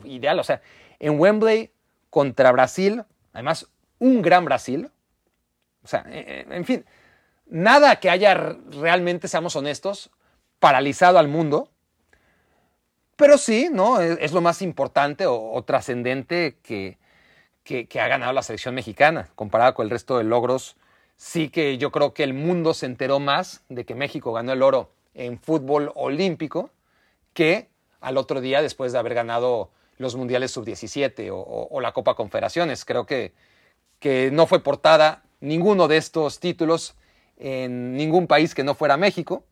Ideal, o sea, en Wembley contra Brasil, además un gran Brasil, o sea, eh, eh, en fin, nada que haya realmente, seamos honestos, paralizado al mundo, pero sí, ¿no? Es, lo más importante o trascendente que, que, ha ganado la selección mexicana, comparada con el resto de logros. Sí que yo creo que el mundo se enteró más de que México ganó el oro en fútbol olímpico que al otro día después de haber ganado los Mundiales Sub-17 o, la Copa Confederaciones. Creo que, que no fue portada ninguno de estos títulos en ningún país que no fuera México,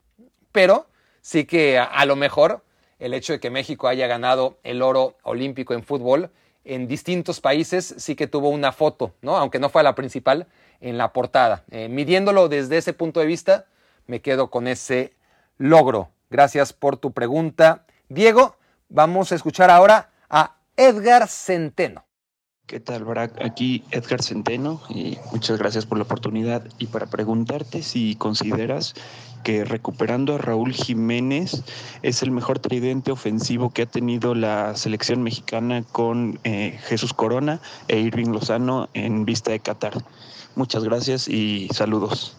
pero sí que a, lo mejor el hecho de que México haya ganado el oro olímpico en fútbol en distintos países sí que tuvo una foto, ¿no? aunque no fue la principal, en la portada. Eh, midiéndolo desde ese punto de vista, me quedo con ese logro. Gracias por tu pregunta. Diego, vamos a escuchar ahora a Edgar Centeno. ¿Qué tal, Barack? Aquí Edgar Centeno y muchas gracias por la oportunidad y para preguntarte si consideras que recuperando a Raúl Jiménez es el mejor tridente ofensivo que ha tenido la selección mexicana con eh, Jesús Corona e Irving Lozano en vista de Qatar. Muchas gracias y saludos.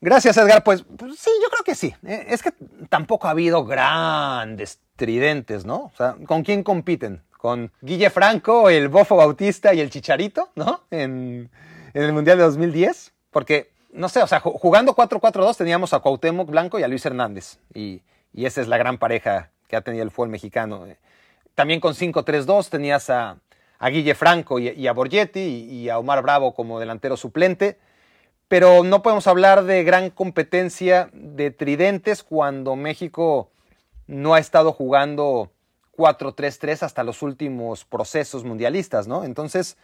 Gracias, Edgar. Pues, pues sí, yo creo que sí. Eh, es que tampoco ha habido grandes tridentes, ¿no? O sea, ¿con quién compiten? con Guille Franco, el Bofo Bautista y el Chicharito, ¿no? En, el Mundial de 2010. Porque, no sé, o sea, jugando 4-4-2 teníamos a Cuauhtémoc Blanco y a Luis Hernández. Y, esa es la gran pareja que ha tenido el fútbol mexicano. También con 5-3-2 tenías a, Guille Franco y, a Borgetti y, a Omar Bravo como delantero suplente. Pero no podemos hablar de gran competencia de tridentes cuando México no ha estado jugando 4-3-3 hasta los últimos procesos mundialistas, ¿no? Entonces,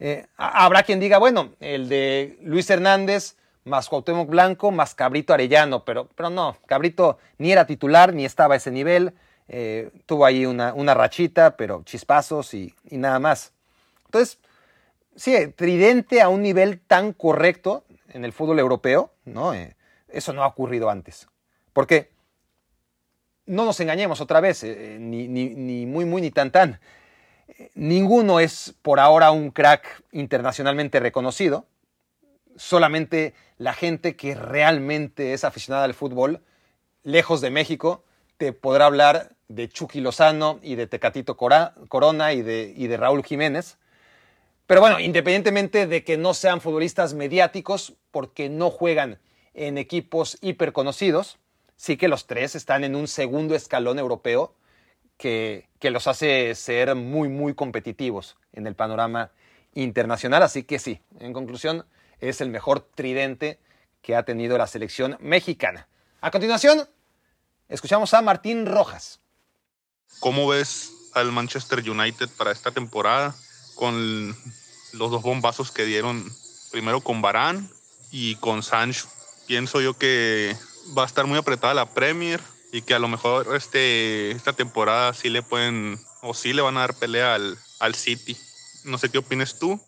eh, habrá quien diga, bueno, el de Luis Hernández más Cuauhtémoc Blanco más Cabrito Arellano, pero, pero no, Cabrito ni era titular ni estaba a ese nivel, eh, tuvo ahí una, una, rachita, pero chispazos y, nada más. Entonces, sí, tridente a un nivel tan correcto en el fútbol europeo, ¿no? Eh, eso no ha ocurrido antes. Porque no nos engañemos otra vez, eh, ni, muy, muy, ni tan, tan. Ninguno es por ahora un crack internacionalmente reconocido. Solamente la gente que realmente es aficionada al fútbol, lejos de México, te podrá hablar de Chucky Lozano y de Tecatito Corona y de, y de Raúl Jiménez. Pero bueno, independientemente de que no sean futbolistas mediáticos, porque no juegan en equipos hiperconocidos, sí que los tres están en un segundo escalón europeo que, los hace ser muy, muy competitivos en el panorama internacional. Así que sí, en conclusión, es el mejor tridente que ha tenido la selección mexicana. A continuación, escuchamos a Martín Rojas. ¿Cómo ves al Manchester United para esta temporada con los dos bombazos que dieron primero con Barán y con Sancho? Pienso yo que va a estar muy apretada la Premier y que a lo mejor este, esta temporada sí le pueden o sí le van a dar pelea al, al City. No sé qué opinas tú.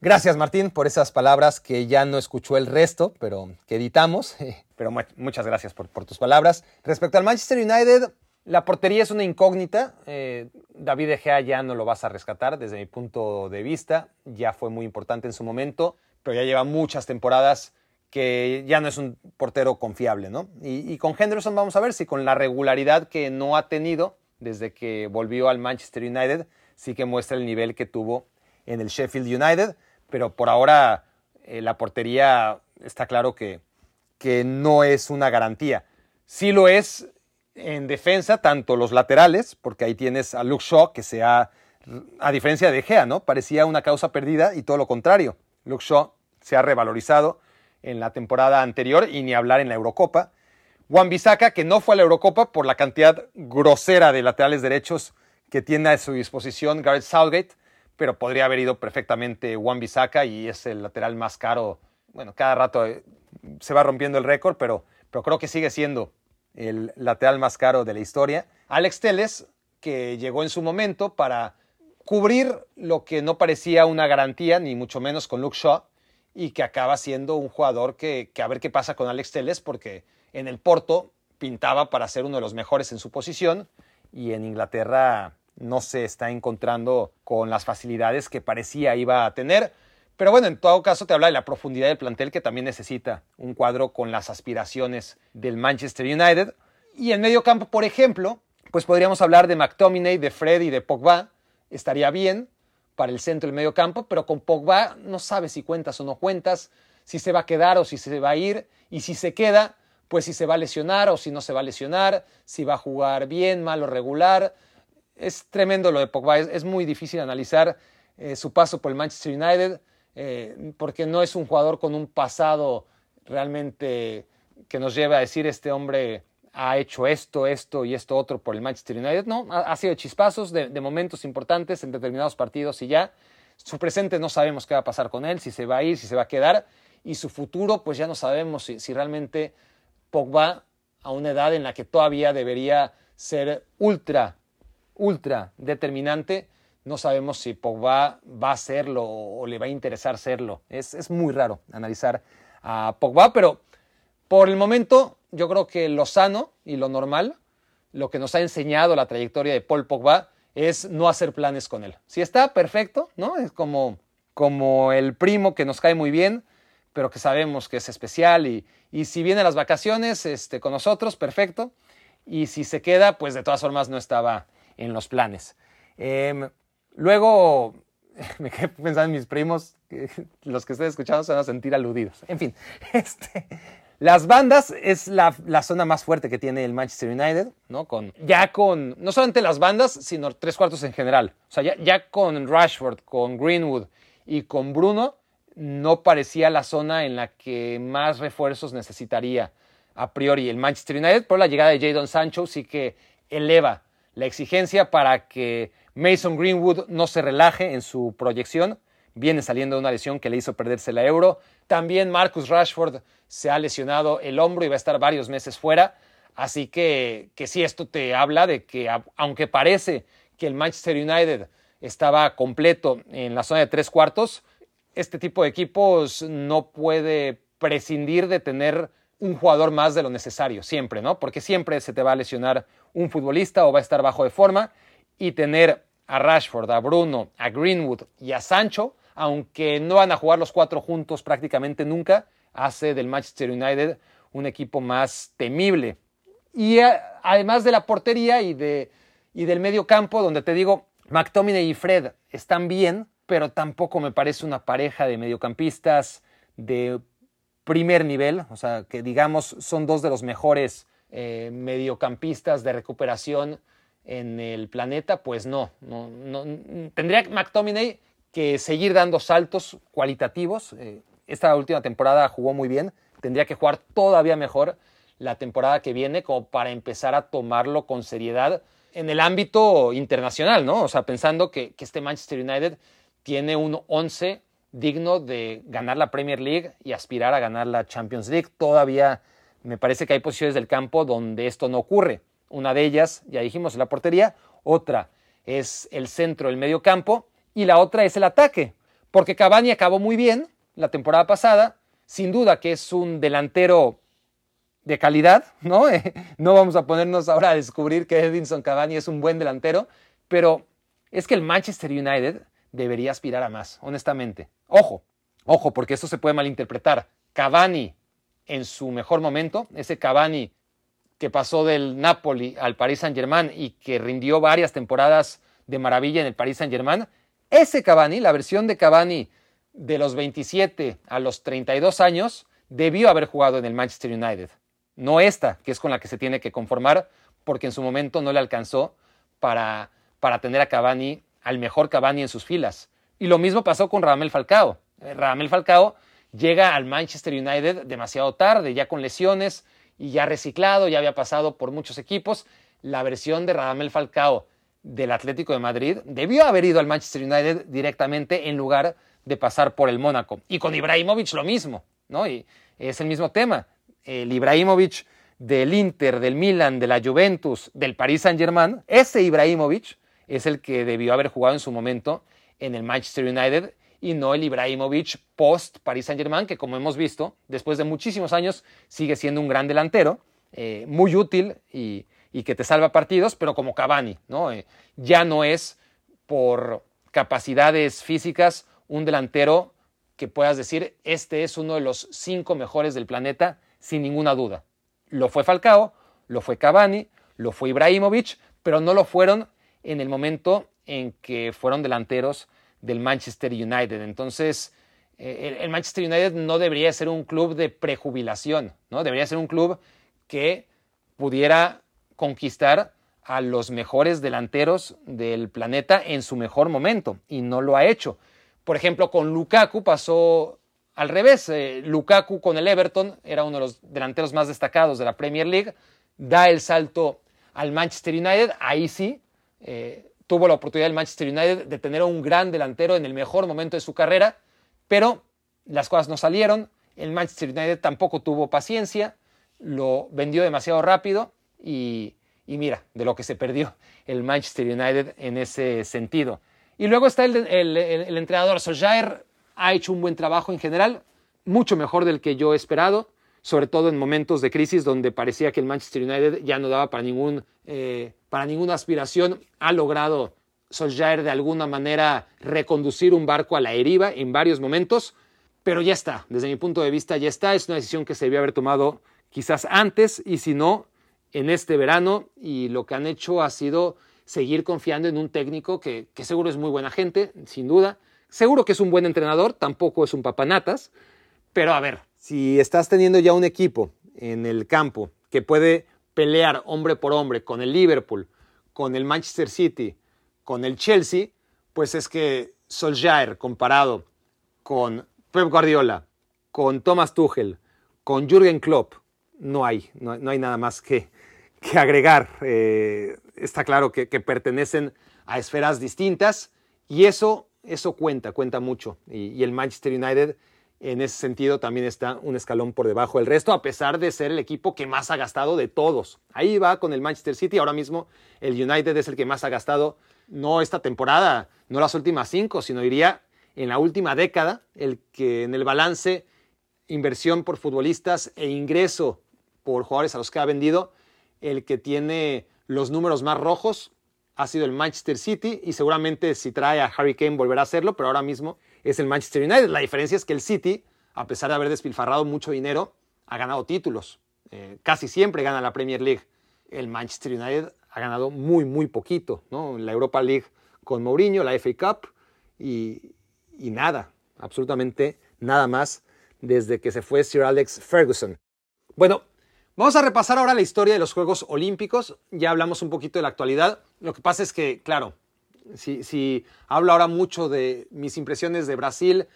Gracias Martín por esas palabras que ya no escuchó el resto, pero que editamos. [laughs] Pero muchas gracias por, tus palabras. Respecto al Manchester United, la portería es una incógnita. Eh, David De Gea ya no lo vas a rescatar desde mi punto de vista. Ya fue muy importante en su momento, pero ya lleva muchas temporadas que ya no es un portero confiable, ¿no? Y, con Henderson vamos a ver si con la regularidad que no ha tenido desde que volvió al Manchester United, sí que muestra el nivel que tuvo en el Sheffield United, pero por ahora eh, la portería está claro que, que no es una garantía. Sí lo es en defensa, tanto los laterales, porque ahí tienes a Luke Shaw, que se ha, a diferencia de Gea, ¿no? Parecía una causa perdida y todo lo contrario. Luke Shaw se ha revalorizado en la temporada anterior y ni hablar en la Eurocopa. Juan Bisaca, que no fue a la Eurocopa por la cantidad grosera de laterales derechos que tiene a su disposición Gareth Southgate, pero podría haber ido perfectamente Juan Bisaca y es el lateral más caro. Bueno, cada rato eh, se va rompiendo el récord, pero, pero creo que sigue siendo el lateral más caro de la historia. Alex Teles, que llegó en su momento para cubrir lo que no parecía una garantía, ni mucho menos con Luke Shaw, y que acaba siendo un jugador que, a ver qué pasa con Alex Teles, porque en el Porto pintaba para ser uno de los mejores en su posición y en Inglaterra no se está encontrando con las facilidades que parecía iba a tener. Pero bueno, en todo caso te habla de la profundidad del plantel que también necesita un cuadro con las aspiraciones del Manchester United. Y en medio campo, por ejemplo, pues podríamos hablar de McTominay, de Fred y de Pogba. Estaría bien, para el centro del medio campo, pero con Pogba no sabes si cuentas o no cuentas, si se va a quedar o si se va a ir, y si se queda, pues si se va a lesionar o si no se va a lesionar, si va a jugar bien, mal o regular. Es tremendo lo de Pogba, es, muy difícil analizar eh, su paso por el Manchester United, eh, porque no es un jugador con un pasado realmente que nos lleve a decir este hombre ha hecho esto, esto y esto otro por el Manchester United. No, ha, sido chispazos de, momentos importantes en determinados partidos y ya. Su presente no sabemos qué va a pasar con él, si se va a ir, si se va a quedar. Y su futuro, pues ya no sabemos si, si realmente Pogba, a una edad en la que todavía debería ser ultra, ultra determinante, no sabemos si Pogba va a serlo o, le va a interesar serlo. Es, es muy raro analizar a Pogba, pero por el momento yo creo que lo sano y lo normal, lo que nos ha enseñado la trayectoria de Paul Pogba, es no hacer planes con él. Si está perfecto, ¿no? Es como, como el primo que nos cae muy bien, pero que sabemos que es especial y, y si viene a las vacaciones este, con nosotros, perfecto. Y si se queda, pues de todas formas no estaba en los planes. Em, luego [laughs] me quedé pensando en mis primos, [laughs] los que estén escuchando se van a sentir aludidos. En fin, [laughs] este, las bandas es la, zona más fuerte que tiene el Manchester United, ¿no? Con, ya con, no solamente las bandas, sino tres cuartos en general. O sea, ya, con Rashford, con Greenwood y con Bruno, no parecía la zona en la que más refuerzos necesitaría a priori el Manchester United, pero la llegada de Jadon Sancho sí que eleva la exigencia para que Mason Greenwood no se relaje en su proyección. Viene saliendo de una lesión que le hizo perderse la euro. También Marcus Rashford se ha lesionado el hombro y va a estar varios meses fuera. Así que, que sí, esto te habla de que aunque parece que el Manchester United estaba completo en la zona de tres cuartos, este tipo de equipos no puede prescindir de tener un jugador más de lo necesario, siempre, ¿no? Porque siempre se te va a lesionar un futbolista o va a estar bajo de forma y tener a Rashford, a Bruno, a Greenwood y a Sancho aunque no van a jugar los cuatro juntos prácticamente nunca, hace del Manchester United un equipo más temible. Y eh, además de la portería y, de, y del medio campo, donde te digo, McTominay y Fred están bien, pero tampoco me parece una pareja de mediocampistas de primer nivel, o sea, que digamos son dos de los mejores eh, mediocampistas de recuperación en el planeta, pues no, no, no tendría McTominay que seguir dando saltos cualitativos. Eh, esta última temporada jugó muy bien, tendría que jugar todavía mejor la temporada que viene como para empezar a tomarlo con seriedad en el ámbito internacional, ¿no? O sea, pensando que, que este Manchester United tiene un 11 digno de ganar la Premier League y aspirar a ganar la Champions League. Todavía me parece que hay posiciones del campo donde esto no ocurre. Una de ellas, ya dijimos, es la portería, otra es el centro, el medio campo, y la otra es el ataque, porque Cavani acabó muy bien la temporada pasada, sin duda que es un delantero de calidad, ¿no? [laughs] no vamos a ponernos ahora a descubrir que Edinson Cavani es un buen delantero, pero es que el Manchester United debería aspirar a más, honestamente. Ojo, ojo, porque esto se puede malinterpretar. Cavani en su mejor momento, ese Cavani que pasó del Napoli al Paris Saint-Germain y que rindió varias temporadas de maravilla en el Paris Saint-Germain, ese Cavani, la versión de Cavani de los 27 a los 32 años, debió haber jugado en el Manchester United. No esta, que es con la que se tiene que conformar, porque en su momento no le alcanzó para, para tener a Cavani, al mejor Cavani en sus filas. Y lo mismo pasó con Ramel Falcao. Eh, Ramel Falcao llega al Manchester United demasiado tarde, ya con lesiones, y ya reciclado, ya había pasado por muchos equipos. La versión de Radamel Falcao del Atlético de Madrid debió haber ido al Manchester United directamente en lugar de pasar por el Mónaco. Y con Ibrahimovic lo mismo, ¿no? Y es el mismo tema. El Ibrahimovic del Inter, del Milan, de la Juventus, del Paris Saint-Germain, ese Ibrahimovic es el que debió haber jugado en su momento en el Manchester United y no el Ibrahimovic post Paris Saint-Germain, que como hemos visto, después de muchísimos años sigue siendo un gran delantero, eh, muy útil y, que te salva partidos, pero como Cavani, ¿no? Eh, ya no es por capacidades físicas un delantero que puedas decir, este es uno de los cinco mejores del planeta, sin ninguna duda. Lo fue Falcao, lo fue Cavani, lo fue Ibrahimovic, pero no lo fueron en el momento en que fueron delanteros del Manchester United. Entonces, eh, el, Manchester United no debería ser un club de prejubilación, ¿no? Debería ser un club que pudiera conquistar a los mejores delanteros del planeta en su mejor momento y no lo ha hecho. Por ejemplo, con Lukaku pasó al revés. Eh, Lukaku con el Everton era uno de los delanteros más destacados de la Premier League. Da el salto al Manchester United. Ahí sí, eh, tuvo la oportunidad el Manchester United de tener un gran delantero en el mejor momento de su carrera, pero las cosas no salieron. El Manchester United tampoco tuvo paciencia, lo vendió demasiado rápido y, mira de lo que se perdió el Manchester United en ese sentido. Y luego está el, entrenador. Solskjaer, ha hecho un buen trabajo en general, mucho mejor del que yo he esperado sobre todo en momentos de crisis donde parecía que el Manchester United ya no daba para, ningún, eh, para ninguna aspiración, ha logrado Solskjaer de alguna manera reconducir un barco a la deriva en varios momentos, pero ya está, desde mi punto de vista ya está, es una decisión que se debió haber tomado quizás antes y si no, en este verano y lo que han hecho ha sido seguir confiando en un técnico que, que seguro es muy buena gente, sin duda, seguro que es un buen entrenador, tampoco es un papanatas, pero a ver, si estás teniendo ya un equipo en el campo que puede pelear hombre por hombre con el Liverpool, con el Manchester City, con el Chelsea, pues es que Solskjaer comparado con Pep Guardiola, con Thomas Tuchel, con Jürgen Klopp, no hay, no, hay nada más que, que agregar. Eh, está claro que, pertenecen a esferas distintas y eso, eso cuenta, cuenta mucho. y el Manchester United en ese sentido también está un escalón por debajo del resto, a pesar de ser el equipo que más ha gastado de todos. Ahí va con el Manchester City, ahora mismo el United es el que más ha gastado, no esta temporada, no las últimas cinco, sino diría en la última década, el que en el balance inversión por futbolistas e ingreso por jugadores a los que ha vendido, el que tiene los números más rojos ha sido el Manchester City y seguramente si trae a Harry Kane volverá a hacerlo, pero ahora mismo es el Manchester United. La diferencia es que el City, a pesar de haber despilfarrado mucho dinero, ha ganado títulos. Eh, casi siempre gana la Premier League. el Manchester United ha ganado muy, muy poquito, ¿no? La Europa League con Mourinho, la FA Cup y, y nada, absolutamente nada más desde que se fue Sir Alex Ferguson. Bueno, vamos a repasar ahora la historia de los Juegos Olímpicos. Ya hablamos un poquito de la actualidad. Lo que pasa es que, claro, si, hablo ahora mucho de mis impresiones de Brasil,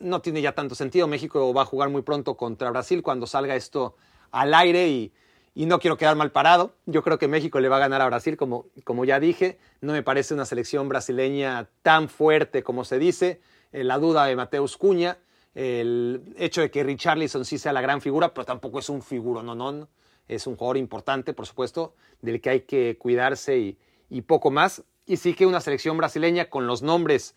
no tiene ya tanto sentido. México va a jugar muy pronto contra Brasil cuando salga esto al aire y, no quiero quedar mal parado. Yo creo que México le va a ganar a Brasil, como, como ya dije. No me parece una selección brasileña tan fuerte como se dice. Eh, la duda de Mateus Cuña, el hecho de que Richarlison sí sea la gran figura, pero tampoco es un figuro, no, no. Es un jugador importante, por supuesto, del que hay que cuidarse y, y poco más. Y sí que una selección brasileña con los nombres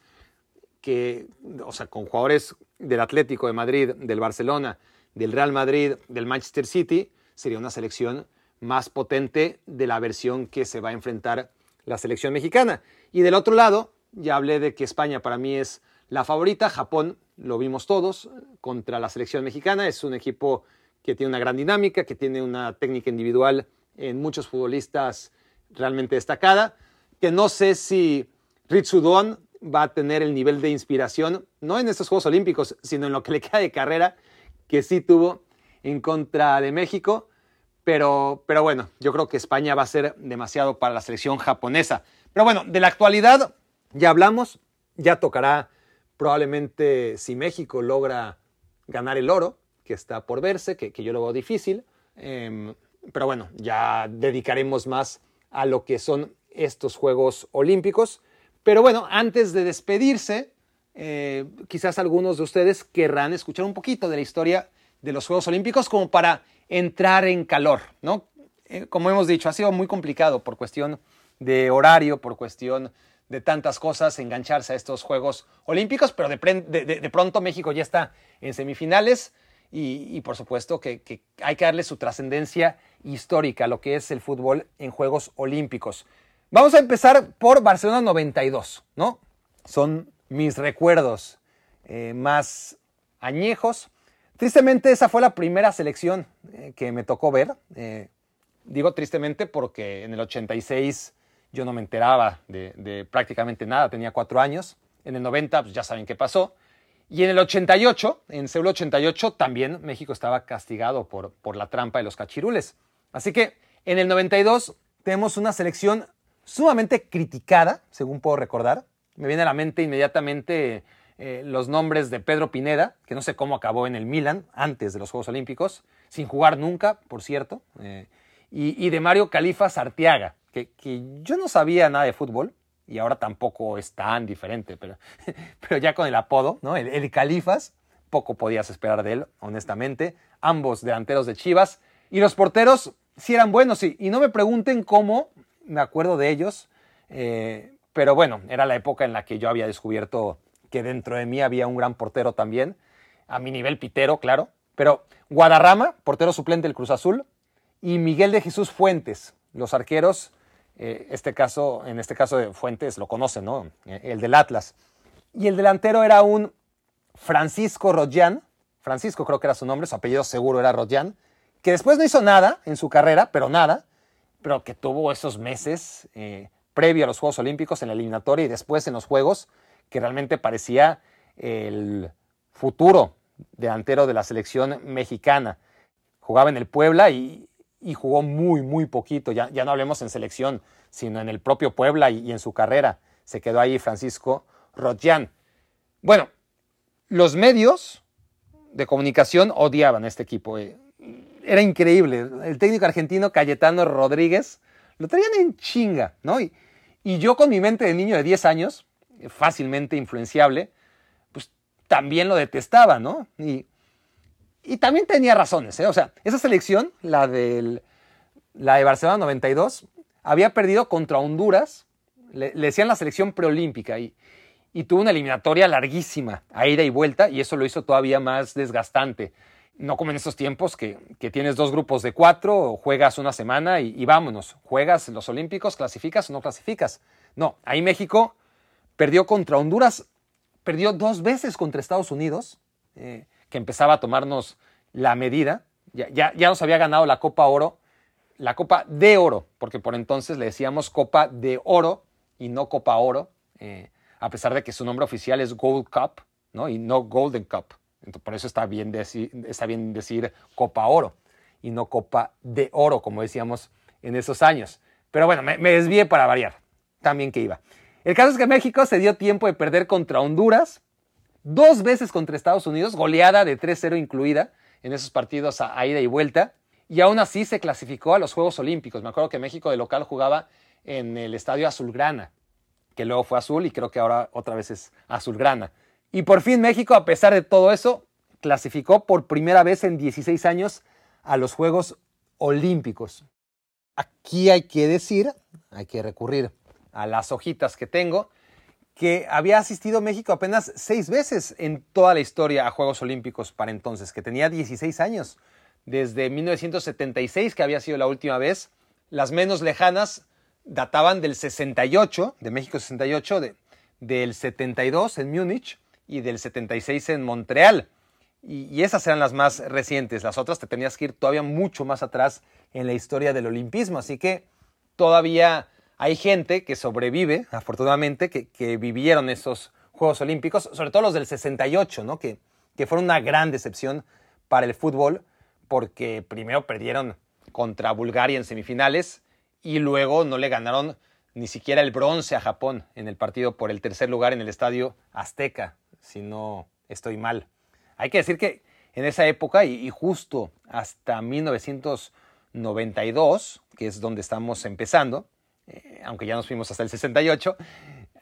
que, o sea, con jugadores del Atlético de Madrid, del Barcelona, del Real Madrid, del Manchester City, sería una selección más potente de la versión que se va a enfrentar la selección mexicana. Y del otro lado, ya hablé de que España para mí es la favorita, Japón lo vimos todos contra la selección mexicana, es un equipo que tiene una gran dinámica, que tiene una técnica individual en muchos futbolistas realmente destacada, que no sé si Ritsudon va a tener el nivel de inspiración, no en estos Juegos Olímpicos, sino en lo que le queda de carrera, que sí tuvo en contra de México. Pero, pero bueno, yo creo que España va a ser demasiado para la selección japonesa. Pero bueno, de la actualidad ya hablamos, ya tocará probablemente si México logra ganar el oro, que está por verse, que, que yo lo veo difícil. Eh, pero bueno, ya dedicaremos más a lo que son estos Juegos Olímpicos. Pero bueno, antes de despedirse, eh, quizás algunos de ustedes querrán escuchar un poquito de la historia de los Juegos Olímpicos como para entrar en calor, ¿no? Eh, como hemos dicho, ha sido muy complicado por cuestión de horario, por cuestión de tantas cosas, engancharse a estos Juegos Olímpicos, pero de, de, pronto México ya está en semifinales y, por supuesto que, que, hay que darle su trascendencia histórica a lo que es el fútbol en Juegos Olímpicos. Vamos a empezar por Barcelona 92, ¿no? Son mis recuerdos eh, más añejos. Tristemente esa fue la primera selección eh, que me tocó ver. Eh, digo tristemente porque en el 86 yo no me enteraba de, prácticamente nada, tenía cuatro años. En el 90 pues ya saben qué pasó. Y en el 88, en Seúl 88, también México estaba castigado por, por la trampa de los cachirules. Así que en el 92 tenemos una selección sumamente criticada, según puedo recordar. Me viene a la mente inmediatamente eh, los nombres de Pedro Pineda, que no sé cómo acabó en el Milan antes de los Juegos Olímpicos, sin jugar nunca, por cierto, eh, y, de Mario Califas Arteaga, que, yo no sabía nada de fútbol y ahora tampoco es tan diferente, pero, [laughs] pero ya con el apodo, ¿no? el, el Califas, poco podías esperar de él, honestamente. Ambos delanteros de Chivas y los porteros sí eran buenos, sí, y no me pregunten cómo me acuerdo de ellos, eh, pero bueno, era la época en la que yo había descubierto que dentro de mí había un gran portero también, a mi nivel pitero, claro, pero Guadarrama, portero suplente del Cruz Azul, y Miguel de Jesús Fuentes, los arqueros, eh, este caso, en este caso de Fuentes lo conocen, ¿no? El del Atlas. Y el delantero era un Francisco Rodjan, Francisco creo que era su nombre, su apellido seguro era Rodjan, que después no hizo nada en su carrera, pero nada, pero que tuvo esos meses eh, previo a los Juegos Olímpicos en la eliminatoria y después en los Juegos, que realmente parecía el futuro delantero de la selección mexicana. Jugaba en el Puebla y, y jugó muy, muy poquito, ya, ya, no hablemos en selección, sino en el propio Puebla y, en su carrera. Se quedó ahí Francisco Rodjan. Bueno, los medios de comunicación odiaban a este equipo. Eh, era increíble. El técnico argentino Cayetano Rodríguez lo traían en chinga, ¿no? Y, y, yo con mi mente de niño de 10 años, fácilmente influenciable, pues también lo detestaba, ¿no? Y, y también tenía razones, ¿eh? O sea, esa selección, la, del, la de Barcelona 92, había perdido contra Honduras, le, decían la selección preolímpica y, y tuvo una eliminatoria larguísima, a ida y vuelta, y eso lo hizo todavía más desgastante no como en estos tiempos que, que, tienes dos grupos de cuatro, juegas una semana y, y, vámonos, juegas los Olímpicos, clasificas o no clasificas. No, ahí México perdió contra Honduras, perdió dos veces contra Estados Unidos, eh, que empezaba a tomarnos la medida, ya, ya, ya, nos había ganado la Copa Oro la Copa de Oro, porque por entonces le decíamos Copa de Oro y no Copa Oro, eh, a pesar de que su nombre oficial es Gold Cup, ¿no? Y no Golden Cup. Entonces, por eso está bien, decir, está bien decir Copa Oro y no Copa de Oro, como decíamos en esos años. Pero bueno, me, me desvié para variar. También que iba. El caso es que México se dio tiempo de perder contra Honduras, dos veces contra Estados Unidos, goleada de 3-0 incluida en esos partidos a, ida y vuelta, y aún así se clasificó a los Juegos Olímpicos. Me acuerdo que México de local jugaba en el estadio Azulgrana, que luego fue azul y creo que ahora otra vez es Azulgrana. Y por fin México, a pesar de todo eso, clasificó por primera vez en 16 años a los Juegos Olímpicos. Aquí hay que decir, hay que recurrir a las hojitas que tengo, que había asistido México apenas seis veces en toda la historia a Juegos Olímpicos para entonces, que tenía 16 años. Desde 1976, que había sido la última vez, las menos lejanas databan del 68, de México 68, de, del 72 en Múnich y del 76 en Montreal. Y, y, esas eran las más recientes. Las otras te tenías que ir todavía mucho más atrás en la historia del olimpismo. Así que todavía hay gente que sobrevive, afortunadamente, que, vivieron esos Juegos Olímpicos, sobre todo los del 68, ¿no? que, que fueron una gran decepción para el fútbol, porque primero perdieron contra Bulgaria en semifinales y luego no le ganaron ni siquiera el bronce a Japón en el partido por el tercer lugar en el estadio Azteca, si no estoy mal. Hay que decir que en esa época y, justo hasta 1992, que es donde estamos empezando, eh, aunque ya nos fuimos hasta el 68,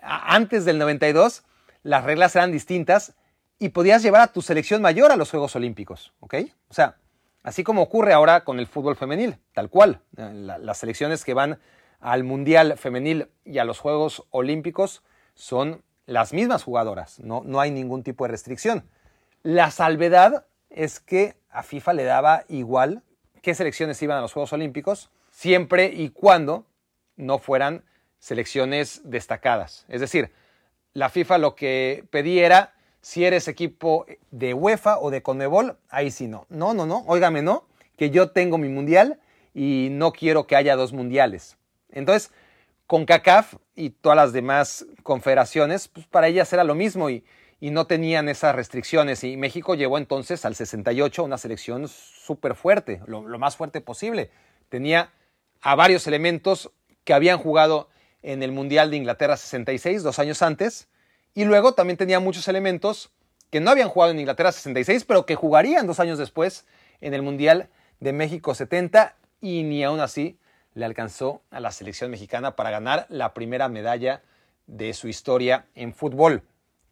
antes del 92 las reglas eran distintas y podías llevar a tu selección mayor a los Juegos Olímpicos, ¿ok? O sea, así como ocurre ahora con el fútbol femenil, tal cual. Eh, las selecciones que van al Mundial Femenil y a los Juegos Olímpicos son las mismas jugadoras, no, no hay ningún tipo de restricción. La salvedad es que a FIFA le daba igual qué selecciones iban a los Juegos Olímpicos, siempre y cuando no fueran selecciones destacadas. Es decir, la FIFA lo que pedía era si eres equipo de UEFA o de Conmebol, ahí sí no. No, no, no, óigame, no, que yo tengo mi mundial y no quiero que haya dos mundiales. Entonces, con CACAF y todas las demás confederaciones, pues para ellas era lo mismo y, no tenían esas restricciones. Y México llegó entonces al 68 una selección súper fuerte, lo, lo más fuerte posible. Tenía a varios elementos que habían jugado en el Mundial de Inglaterra 66, dos años antes, y luego también tenía muchos elementos que no habían jugado en Inglaterra 66, pero que jugarían dos años después en el Mundial de México 70, y ni aún así le alcanzó a la selección mexicana para ganar la primera medalla de su historia en fútbol.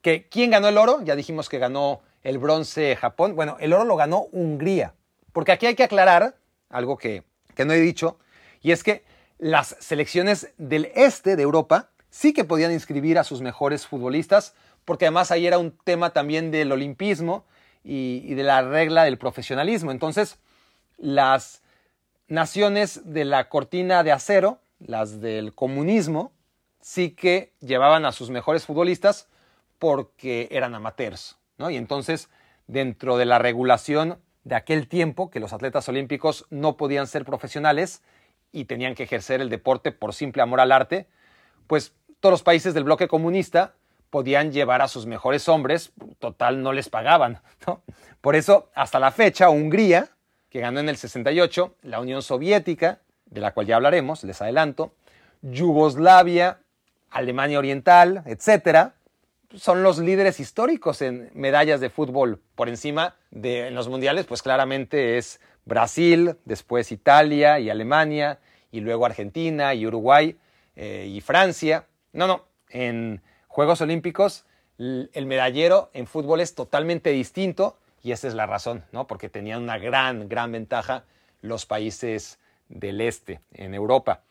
¿Que, ¿Quién ganó el oro? Ya dijimos que ganó el bronce Japón. Bueno, el oro lo ganó Hungría. Porque aquí hay que aclarar algo que, que no he dicho, y es que las selecciones del este de Europa sí que podían inscribir a sus mejores futbolistas, porque además ahí era un tema también del olimpismo y, de la regla del profesionalismo. Entonces, las naciones de la cortina de acero, las del comunismo, sí que llevaban a sus mejores futbolistas porque eran amateurs, ¿no? Y entonces, dentro de la regulación de aquel tiempo, que los atletas olímpicos no podían ser profesionales, y tenían que ejercer el deporte por simple amor al arte, pues todos los países del bloque comunista podían llevar a sus mejores hombres, total no les pagaban. [laughs] Por eso, hasta la fecha, Hungría, que ganó en el 68, la Unión Soviética, de la cual ya hablaremos, les adelanto, Yugoslavia, Alemania Oriental, etcétera, son los líderes históricos en medallas de fútbol. Por encima de los mundiales, pues claramente es Brasil, después Italia y Alemania, y luego Argentina y Uruguay eh, y Francia. No, no, en Juegos Olímpicos el medallero en fútbol es totalmente distinto y esa es la razón, ¿no? Porque tenían una gran, gran ventaja los países del este en Europa.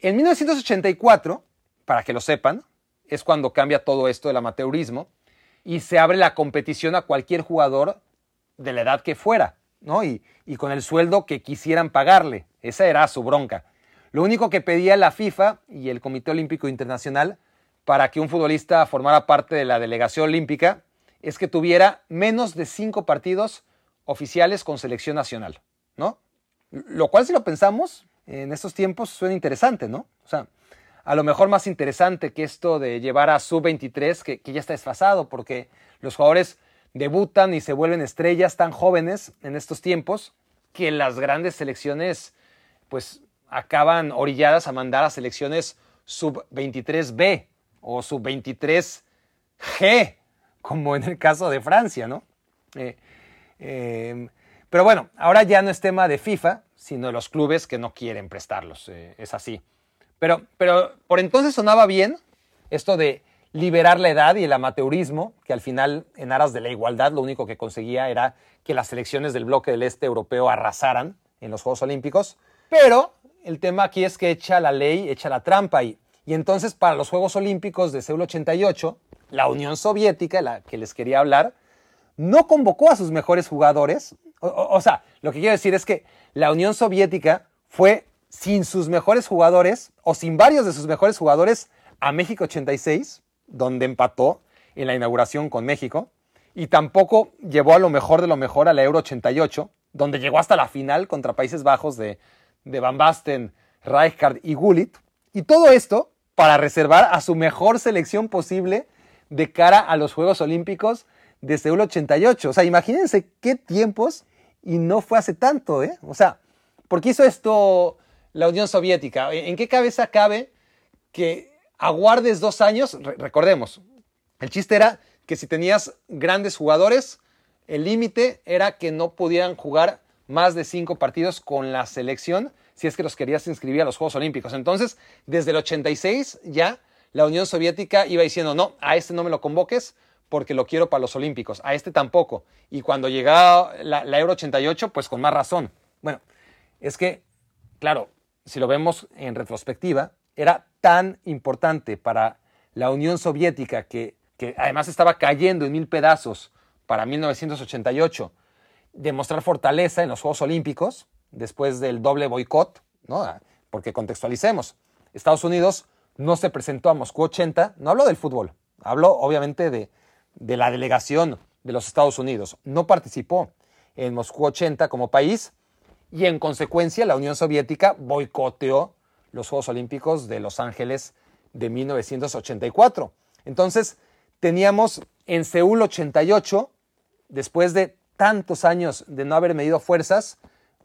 En 1984, para que lo sepan, es cuando cambia todo esto del amateurismo y se abre la competición a cualquier jugador de la edad que fuera. Y, con el sueldo que quisieran pagarle. Esa era su bronca. Lo único que pedía la FIFA y el Comité Olímpico Internacional para que un futbolista formara parte de la delegación olímpica es que tuviera menos de cinco partidos oficiales con selección nacional, ¿no? Lo cual, si lo pensamos, en estos tiempos suena interesante, ¿no? O sea, a lo mejor más interesante que esto de llevar a sub-23, que, que ya está desfasado, porque los jugadores debutan y se vuelven estrellas tan jóvenes en estos tiempos que las grandes selecciones pues acaban orilladas a mandar a selecciones sub-23B o sub-23G, como en el caso de Francia, ¿no? Eh, eh, pero bueno, ahora ya no es tema de FIFA, sino de los clubes que no quieren prestarlos, eh, es así. Pero, pero por entonces sonaba bien esto de liberar la edad y el amateurismo, que al final, en aras de la igualdad, lo único que conseguía era que las selecciones del bloque del este europeo arrasaran en los Juegos Olímpicos. Pero el tema aquí es que echa la ley, echa la trampa y, y entonces para los Juegos Olímpicos de Seúl 88, la Unión Soviética, la que les quería hablar, no convocó a sus mejores jugadores. O sea, lo que quiero decir es que la Unión Soviética fue sin sus mejores jugadores o sin varios de sus mejores jugadores a México 86, donde empató en la inauguración con México, y tampoco llevó a lo mejor de lo mejor a la Euro 88, donde llegó hasta la final contra Países Bajos de, de Van Basten, Rijkaard y Gullit. Y todo esto para reservar a su mejor selección posible de cara a los Juegos Olímpicos de Seúl 88. O sea, imagínense qué tiempos y no fue hace tanto, ¿eh? O sea, ¿por qué hizo esto la Unión Soviética? ¿En qué cabeza cabe que aguardes dos años? Re recordemos, el chiste era que si tenías grandes jugadores, el límite era que no pudieran jugar más de cinco partidos con la selección si es que los querías inscribir a los Juegos Olímpicos. Entonces, desde el 86 ya la Unión Soviética iba diciendo, no, a este no me lo convoques porque lo quiero para los Olímpicos, a este tampoco. Y cuando llegaba la, la Euro 88, pues con más razón. Bueno, es que, claro, si lo vemos en retrospectiva, era tan importante para la Unión Soviética que, que además estaba cayendo en mil pedazos para 1988, demostrar fortaleza en los Juegos Olímpicos, después del doble boicot, ¿no? porque contextualicemos, Estados Unidos no se presentó a Moscú 80, no hablo del fútbol, hablo obviamente de, de la delegación de los Estados Unidos, no participó en Moscú 80 como país y en consecuencia la Unión Soviética boicoteó los Juegos Olímpicos de Los Ángeles de 1984. Entonces, teníamos en Seúl 88, después de tantos años de no haber medido fuerzas,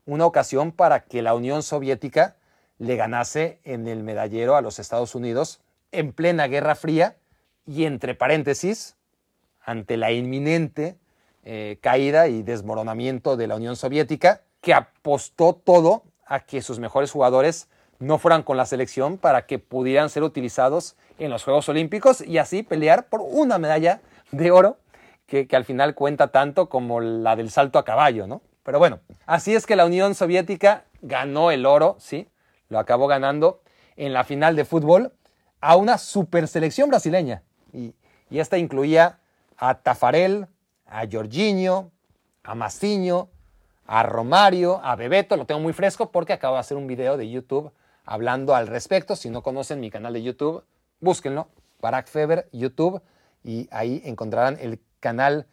una ocasión para que la Unión Soviética le ganase en el medallero a los Estados Unidos en plena Guerra Fría y entre paréntesis, ante la inminente eh, caída y desmoronamiento de la Unión Soviética, que apostó todo a que sus mejores jugadores no fueran con la selección para que pudieran ser utilizados en los Juegos Olímpicos y así pelear por una medalla de oro que, que al final cuenta tanto como la del salto a caballo, ¿no? Pero bueno, así es que la Unión Soviética ganó el oro, ¿sí? Lo acabó ganando en la final de fútbol a una super selección brasileña. Y, y esta incluía a Tafarel, a Jorginho, a Maciño, a Romario, a Bebeto. Lo tengo muy fresco porque acabo de hacer un video de YouTube hablando al respecto. Si no conocen mi canal de YouTube, búsquenlo. Barack Feber, YouTube. Y ahí encontrarán el canal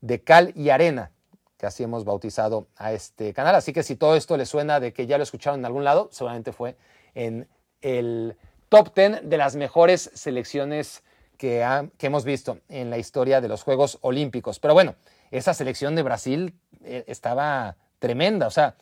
de Cal y Arena que así hemos bautizado a este canal. Así que si todo esto les suena de que ya lo escucharon en algún lado, seguramente fue en el top 10 de las mejores selecciones que, que, hemos visto en la historia de los Juegos Olímpicos. Pero bueno, esa selección de Brasil eh, estaba tremenda. O sea,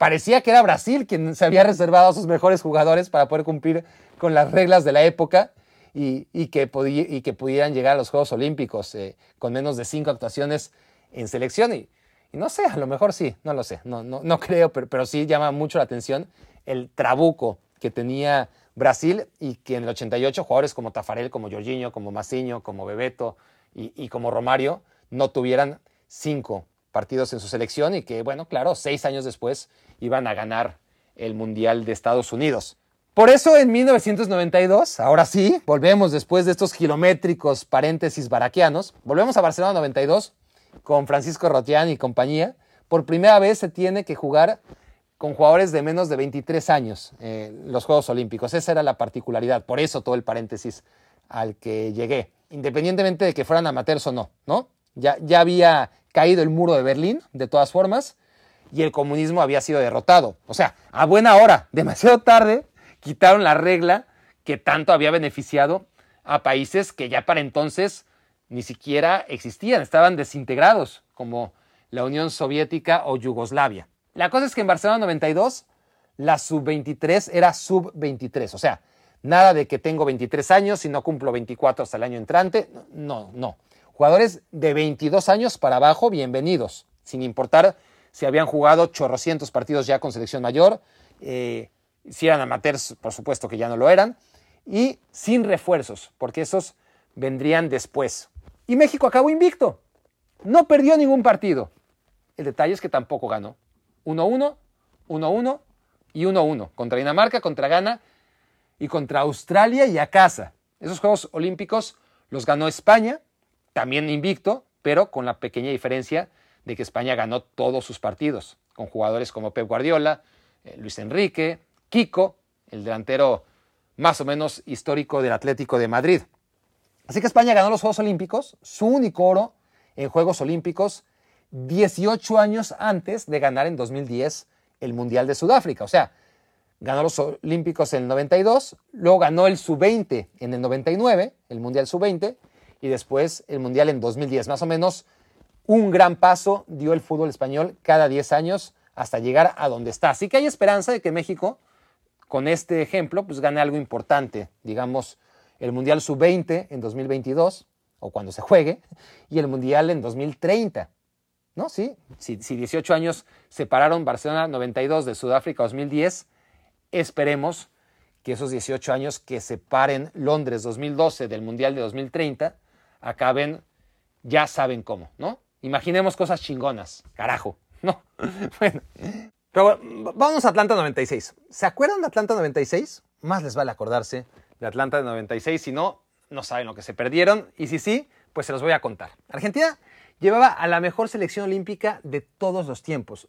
parecía que era Brasil quien se había reservado a sus mejores jugadores para poder cumplir con las reglas de la época. Y, que, y pudieran llegar a los Juegos Olímpicos eh, con menos de cinco actuaciones en selección. Y, no sé, a lo mejor sí, no lo sé, no, no, no creo, pero, pero sí llama mucho la atención el trabuco que tenía Brasil y que en el 88 jugadores como Tafarel, como Jorginho, como Maciño, como Bebeto y, como Romario no tuvieran cinco partidos en su selección y que, bueno, claro, seis años después iban a ganar el Mundial de Estados Unidos. Por eso en 1992, ahora sí, volvemos después de estos kilométricos paréntesis baraquianos, volvemos a Barcelona 92 con Francisco Rotián y compañía, por primera vez se tiene que jugar con jugadores de menos de 23 años eh, los Juegos Olímpicos. Esa era la particularidad, por eso todo el paréntesis al que llegué, independientemente de que fueran amateurs o no, ¿no? Ya, ya había caído el muro de Berlín, de todas formas, y el comunismo había sido derrotado. O sea, a buena hora, demasiado tarde, quitaron la regla que tanto había beneficiado a países que ya para entonces ni siquiera existían, estaban desintegrados, como la Unión Soviética o Yugoslavia. La cosa es que en Barcelona 92 la sub-23 era sub-23, o sea, nada de que tengo 23 años y no cumplo 24 hasta el año entrante, no, no. Jugadores de 22 años para abajo, bienvenidos, sin importar si habían jugado chorrocientos partidos ya con selección mayor, eh, si eran amateurs, por supuesto que ya no lo eran, y sin refuerzos, porque esos vendrían después. Y México acabó invicto, no perdió ningún partido. El detalle es que tampoco ganó. 1-1, 1-1 y 1-1 contra Dinamarca, contra Ghana y contra Australia y a casa. Esos Juegos Olímpicos los ganó España, también invicto, pero con la pequeña diferencia de que España ganó todos sus partidos, con jugadores como Pep Guardiola, eh, Luis Enrique, Kiko, el delantero más o menos histórico del Atlético de Madrid. Así que España ganó los Juegos Olímpicos, su único oro en Juegos Olímpicos, 18 años antes de ganar en 2010 el Mundial de Sudáfrica. O sea, ganó los Olímpicos en el 92, luego ganó el Sub-20 en el 99, el Mundial Sub-20, y después el Mundial en 2010. Más o menos un gran paso dio el fútbol español cada 10 años hasta llegar a donde está. Así que hay esperanza de que México, con este ejemplo, pues gane algo importante, digamos, el Mundial Sub-20 en 2022, o cuando se juegue, y el Mundial en 2030. ¿No? Sí, si, 18 años separaron Barcelona 92 de Sudáfrica 2010, esperemos que esos 18 años que separen Londres 2012 del Mundial de 2030 acaben, ya saben cómo, ¿no? Imaginemos cosas chingonas, carajo, ¿no? [laughs] bueno, pero vamos a Atlanta 96. ¿Se acuerdan de Atlanta 96? Más les vale acordarse de Atlanta de 96, si no, no saben lo que se perdieron, y si sí, pues se los voy a contar. Argentina llevaba a la mejor selección olímpica de todos los tiempos,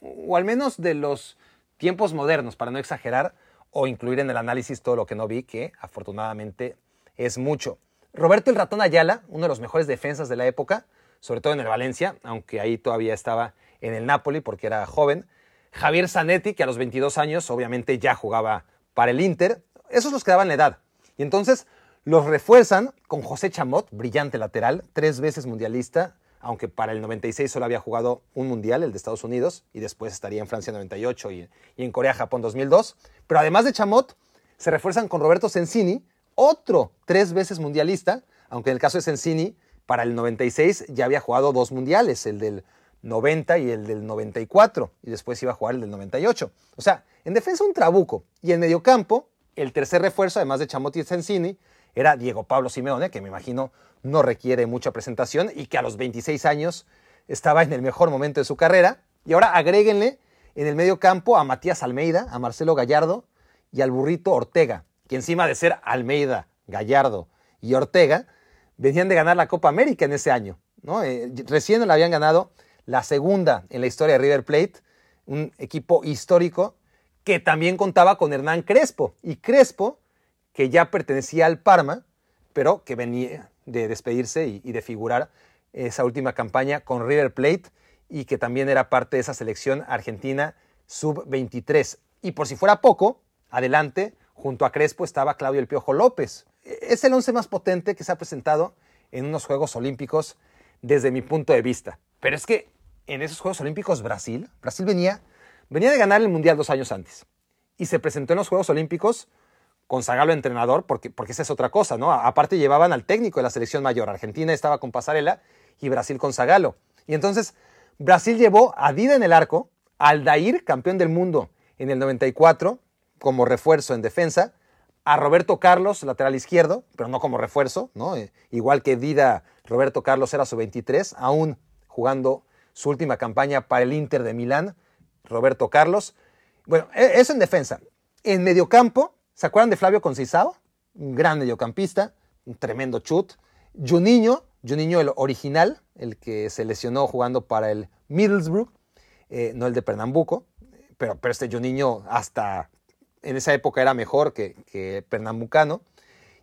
o al menos de los tiempos modernos, para no exagerar o incluir en el análisis todo lo que no vi, que afortunadamente es mucho. Roberto el Ratón Ayala, uno de los mejores defensas de la época, sobre todo en el Valencia, aunque ahí todavía estaba en el Napoli porque era joven. Javier Zanetti, que a los 22 años obviamente ya jugaba para el Inter. Esos los quedaban la edad. Y entonces los refuerzan con José Chamot, brillante lateral, tres veces mundialista, aunque para el 96 solo había jugado un mundial, el de Estados Unidos, y después estaría en Francia 98 y, y en Corea-Japón 2002. Pero además de Chamot, se refuerzan con Roberto Sensini, otro tres veces mundialista, aunque en el caso de Sensini, para el 96 ya había jugado dos mundiales, el del 90 y el del 94, y después iba a jugar el del 98. O sea, en defensa un trabuco, y en mediocampo, el tercer refuerzo, además de Chamot y Sensini, era Diego Pablo Simeone, que me imagino no requiere mucha presentación y que a los 26 años estaba en el mejor momento de su carrera. Y ahora agréguenle en el medio campo a Matías Almeida, a Marcelo Gallardo y al burrito Ortega, que encima de ser Almeida, Gallardo y Ortega, venían de ganar la Copa América en ese año. ¿no? Eh, recién la habían ganado la segunda en la historia de River Plate, un equipo histórico que también contaba con Hernán Crespo. Y Crespo, que ya pertenecía al Parma, pero que venía de despedirse y, de figurar esa última campaña con River Plate y que también era parte de esa selección argentina sub-23. Y por si fuera poco, adelante, junto a Crespo estaba Claudio El Piojo López. Es el once más potente que se ha presentado en unos Juegos Olímpicos desde mi punto de vista. Pero es que en esos Juegos Olímpicos Brasil, Brasil venía, venía de ganar el Mundial dos años antes y se presentó en los Juegos Olímpicos con Zagallo entrenador, porque, porque esa es otra cosa, ¿no? Aparte llevaban al técnico de la selección mayor. Argentina estaba con Pasarela y Brasil con Zagallo. Y entonces Brasil llevó a Dida en el arco, a Aldair, campeón del mundo en el 94, como refuerzo en defensa, a Roberto Carlos, lateral izquierdo, pero no como refuerzo, ¿no? Eh, igual que Dida, Roberto Carlos era su 23, aún jugando su última campaña para el Inter de Milán, Roberto Carlos. Bueno, e, eso en defensa. En mediocampo, ¿Se acuerdan de Flavio Conceição? Un gran mediocampista, un tremendo chut. Juninho, Juninho el original, el que se lesionó jugando para el Middlesbrough, eh, no el de Pernambuco, pero, pero este Juninho hasta en esa época era mejor que, que Pernambucano.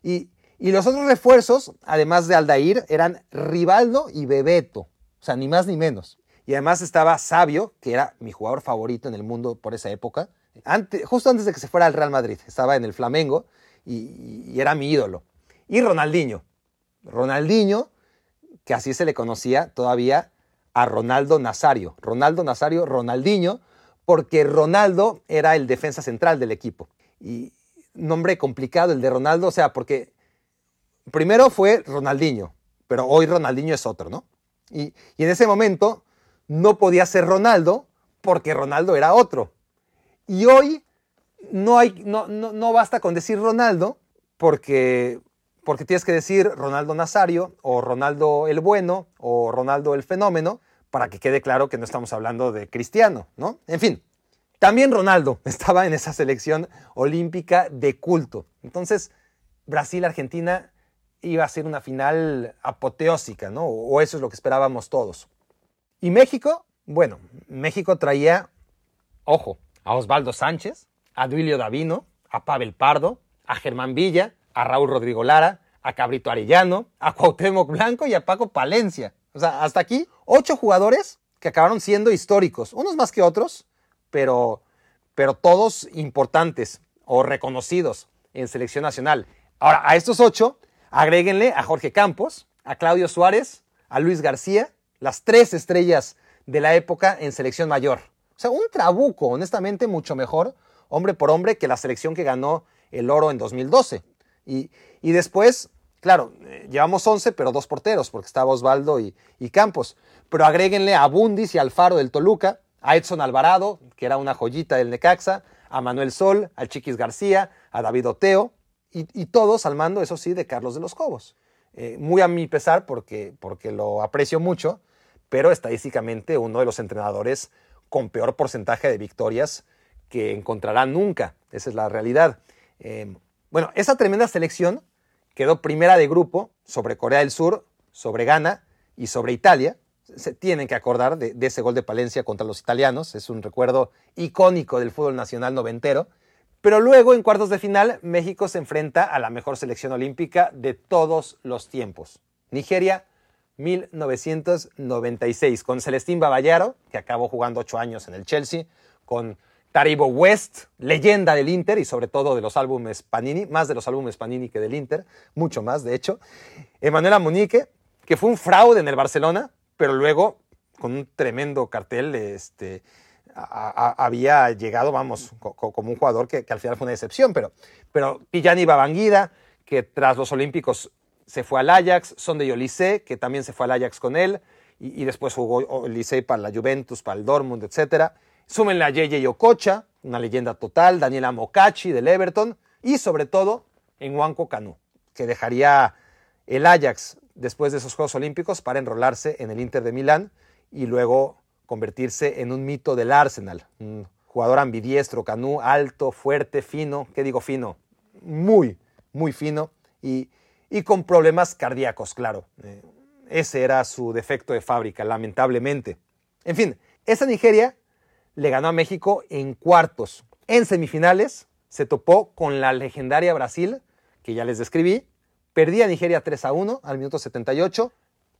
Y, y los otros refuerzos, además de Aldair, eran Rivaldo y Bebeto, o sea, ni más ni menos. Y además estaba Sabio, que era mi jugador favorito en el mundo por esa época. justo antes de que se fuera al Real Madrid. Estaba en el Flamengo y, y era mi ídolo. Y Ronaldinho. Ronaldinho, que así se le conocía todavía a Ronaldo Nazario. Ronaldo Nazario, Ronaldinho, porque Ronaldo era el defensa central del equipo. Y nombre complicado el de Ronaldo, o sea, porque primero fue Ronaldinho, pero hoy Ronaldinho es otro, ¿no? Y, en ese momento no podía ser Ronaldo porque Ronaldo era otro. Y hoy no, hay, no, no, basta con decir Ronaldo porque, porque tienes que decir Ronaldo Nazario o Ronaldo el Bueno o Ronaldo el Fenómeno para que quede claro que no estamos hablando de Cristiano, ¿no? En fin, también Ronaldo [laughs] estaba en esa selección olímpica de culto. Entonces, Brasil-Argentina iba a ser una final apoteósica, ¿no? O eso es lo que esperábamos todos. Y México, bueno, México traía, ojo, a Osvaldo Sánchez, a Duilio Davino, a Pavel Pardo, a Germán Villa, a Raúl Rodrigo Lara, a Cabrito Arellano, a Cuauhtémoc Blanco y a Paco Palencia. O sea, hasta aquí, ocho jugadores que acabaron siendo históricos, unos más que otros, pero, pero todos importantes o reconocidos en selección nacional. Ahora, a estos ocho Agréguenle a Jorge Campos, a Claudio Suárez, a Luis García, las tres estrellas de la época en selección mayor. O sea, un trabuco, honestamente, mucho mejor, hombre por hombre, que la selección que ganó el oro en 2012. Y, después, claro, eh, llevamos 11, pero dos porteros, porque estaba Osvaldo y, Campos. Pero agréguenle a Bundis y Alfaro del Toluca, a Edson Alvarado, que era una joyita del Necaxa, a Manuel Sol, al Chiquis García, a David Oteo, y, todos al mando, eso sí, de Carlos de los Cobos. Eh, muy a mi pesar porque, porque lo aprecio mucho, pero estadísticamente uno de los entrenadores con peor porcentaje de victorias que encontrará nunca. Esa es la realidad. Eh, bueno, esa tremenda selección quedó primera de grupo sobre Corea del Sur, sobre Ghana y sobre Italia. Se tienen que acordar de, ese gol de Palencia contra los italianos. Es un recuerdo icónico del fútbol nacional noventero. Pero luego, en cuartos de final, México se enfrenta a la mejor selección olímpica de todos los tiempos. Nigeria, 1996, con Celestín Baballaro, que acabó jugando ocho años en el Chelsea, con Taribo West, leyenda del Inter y sobre todo de los álbumes Panini, más de los álbumes Panini que del Inter, mucho más de hecho. Emanuela Munique, que fue un fraude en el Barcelona, pero luego con un tremendo cartel este, había llegado, vamos, como un jugador que, al final fue una decepción, pero, pero Pillani Babanguida, que tras los Olímpicos se fue al Ajax, Son de Olise, que también se fue al Ajax con él, y, después jugó Olise para la Juventus, para el Dortmund, etc. Súmenle a Yeye Ococha, una leyenda total, Daniela Mocachi del Everton, y sobre todo en Juanco Canú, que dejaría el Ajax después de esos Juegos Olímpicos para enrolarse en el Inter de Milán y luego convertirse en un mito del Arsenal. Un jugador ambidiestro, Canú, alto, fuerte, fino. ¿Qué digo fino? Muy, muy fino y, con problemas cardíacos, claro. Eh, ese era su defecto de fábrica, lamentablemente. En fin, esa Nigeria le ganó a México en cuartos. En semifinales se topó con la legendaria Brasil, que ya les describí. Perdía Nigeria 3 a 1 al minuto 78.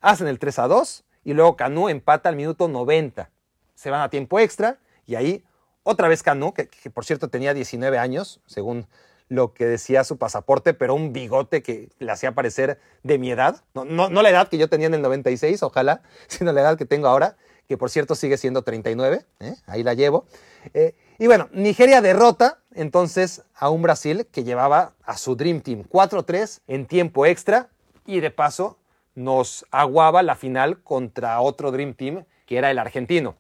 Hacen el 3 a 2 y luego Canú empata al minuto 90. Se van a tiempo extra y ahí otra vez Canú, que, por cierto tenía 19 años, según lo que decía su pasaporte, pero un bigote que le hacía parecer de mi edad. No, no, la edad que yo tenía en el 96, ojalá, [laughs] sino la edad que tengo ahora, que por cierto sigue siendo 39, ¿eh? ahí la llevo. Eh, y bueno, Nigeria derrota entonces a un Brasil que llevaba a su Dream Team 4-3 en tiempo extra y de paso nos aguaba la final contra otro Dream Team que era el argentino.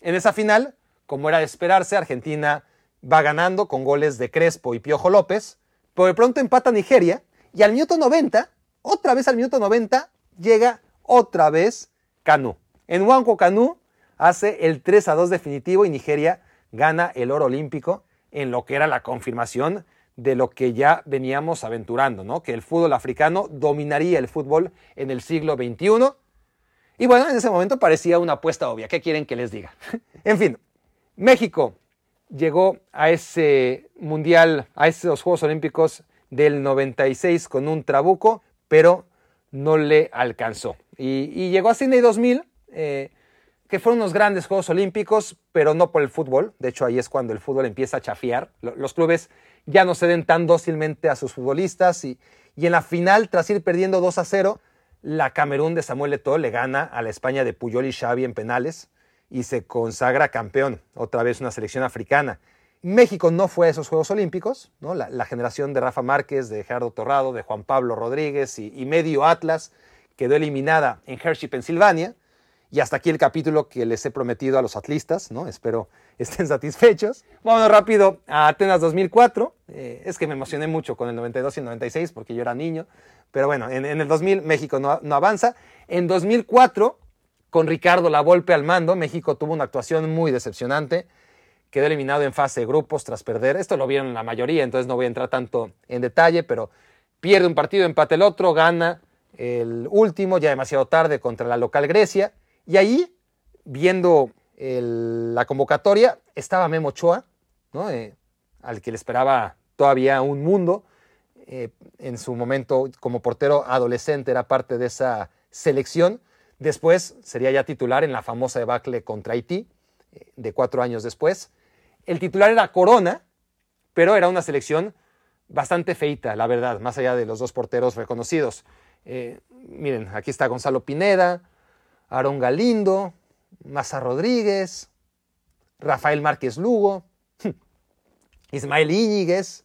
En esa final, como era de esperarse, Argentina va ganando con goles de Crespo y Piojo López, pero de pronto empata Nigeria y al minuto 90, otra vez al minuto 90, llega otra vez Canú. En Huanco Canú hace el 3 a 2 definitivo y Nigeria gana el oro olímpico en lo que era la confirmación de lo que ya veníamos aventurando, ¿no? que el fútbol africano dominaría el fútbol en el siglo XXI. Y bueno, en ese momento parecía una apuesta obvia. ¿Qué quieren que les diga? [laughs] en fin, México llegó a ese mundial, a esos Juegos Olímpicos del 96 con un trabuco, pero no le alcanzó. Y, llegó a Sydney 2000, eh, que fueron unos grandes Juegos Olímpicos, pero no por el fútbol. De hecho, ahí es cuando el fútbol empieza a chafiar. Los clubes ya no ceden tan dócilmente a sus futbolistas y, y en la final, tras ir perdiendo 2 a 0, la Camerún de Samuel Eto'o le gana a la España de Puyol y Xavi en penales y se consagra campeón, otra vez una selección africana. México no fue a esos Juegos Olímpicos, ¿no? la, generación de Rafa Márquez, de Gerardo Torrado, de Juan Pablo Rodríguez y, medio Atlas quedó eliminada en Hershey, Pensilvania. Y hasta aquí el capítulo que les he prometido a los atlistas, ¿no? Espero [laughs] estén satisfechos. Vámonos rápido a Atenas 2004. Eh, es que me emocioné mucho con el 92 y el 96 porque yo era niño. Pero bueno, en, el 2000 México no, no, avanza. En 2004, con Ricardo Lavolpe al mando, México tuvo una actuación muy decepcionante. Quedó eliminado en fase de grupos tras perder. Esto lo vieron la mayoría, entonces no voy a entrar tanto en detalle, pero pierde un partido, empate el otro, gana el último, ya demasiado tarde, contra la local Grecia. Y ahí, viendo la convocatoria, estaba Memo Ochoa, ¿no? Eh, al que le esperaba todavía un mundo. Eh, en su momento como portero adolescente era parte de esa selección. Después sería ya titular en la famosa debacle contra Haití, eh, de cuatro años después. El titular era Corona, pero era una selección bastante feita, la verdad, más allá de los dos porteros reconocidos. miren, aquí está Gonzalo Pineda, Aarón Galindo, Maza Rodríguez, Rafael Márquez Lugo, [laughs] Ismael Íñiguez,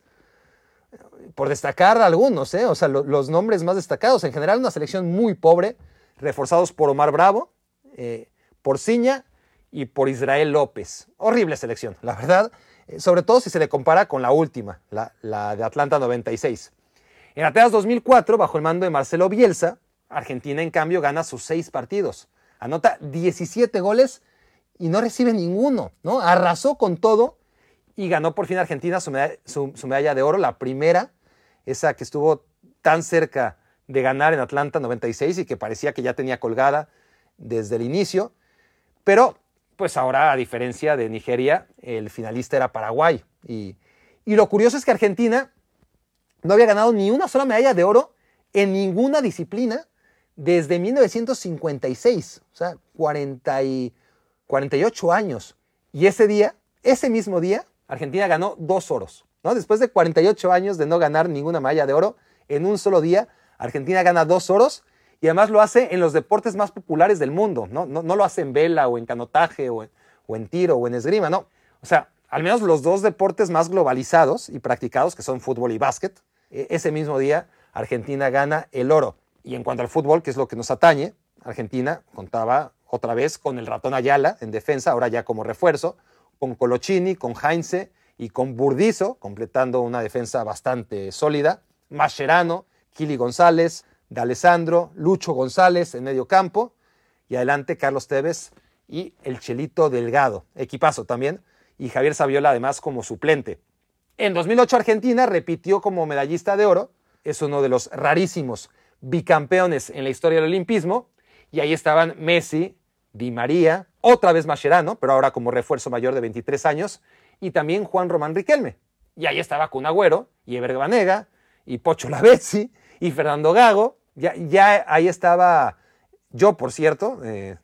por destacar algunos, ¿eh? o sea, los nombres más destacados. En general, una selección muy pobre, reforzados por Omar Bravo, eh, por Ciña y por Israel López. Horrible selección, la verdad, eh, sobre todo si se le compara con la última, la, de Atlanta 96. En Atenas 2004, bajo el mando de Marcelo Bielsa, Argentina, en cambio, gana sus seis partidos. Anota 17 goles y no recibe ninguno, ¿no? Arrasó con todo y ganó por fin Argentina su medalla, de oro, la primera, esa que estuvo tan cerca de ganar en Atlanta 96 y que parecía que ya tenía colgada desde el inicio. Pero, pues ahora, a diferencia de Nigeria, el finalista era Paraguay. Y, y lo curioso es que Argentina no había ganado ni una sola medalla de oro en ninguna disciplina desde 1956, o sea, 48 años. Y ese día, ese mismo día, Argentina ganó dos oros. ¿no? Después de 48 años de no ganar ninguna medalla de oro, en un solo día, Argentina gana dos oros y además lo hace en los deportes más populares del mundo. No, no, lo hace en vela o en canotaje o en, tiro o en esgrima, no. O sea, al menos los dos deportes más globalizados y practicados, que son fútbol y básquet, e, ese mismo día Argentina gana el oro. Y en cuanto al fútbol, que es lo que nos atañe, Argentina contaba otra vez con el ratón Ayala en defensa, ahora ya como refuerzo, con Colochini, con Heinze y con Burdizo, completando una defensa bastante sólida, Mascherano, Kili González, D'Alessandro, Lucho González en medio campo, y adelante Carlos Tevez y el Chelito Delgado, equipazo también, y Javier Saviola además como suplente. En 2008 Argentina repitió como medallista de oro, es uno de los rarísimos bicampeones en la historia del olimpismo, y ahí estaban Messi, Di María, otra vez Mascherano, pero ahora como refuerzo mayor de 23 años, y también Juan Román Riquelme. Y ahí estaba Kun Agüero, y Eber Banega, y Pocho Lavezzi, y Fernando Gago. Ya, ya ahí estaba yo, por cierto, eh,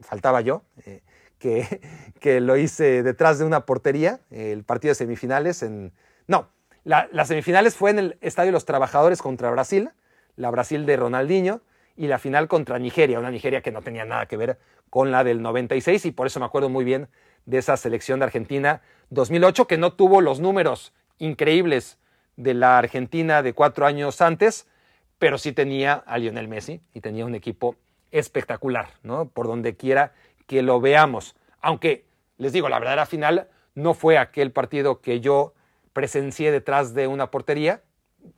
faltaba yo, eh, que, [laughs] que, lo hice detrás de una portería, el partido de semifinales en... No, las semifinales fue en el Estadio de los Trabajadores contra Brasil, la Brasil de Ronaldinho, y la final contra Nigeria, una Nigeria que no tenía nada que ver con la del 96 y por eso me acuerdo muy bien de esa selección de Argentina 2008 que no tuvo los números increíbles de la Argentina de cuatro años antes, pero sí tenía a Lionel Messi y tenía un equipo espectacular, ¿no? Por donde quiera que lo veamos. Aunque, les digo, la verdadera final no fue aquel partido que yo presencié detrás de una portería,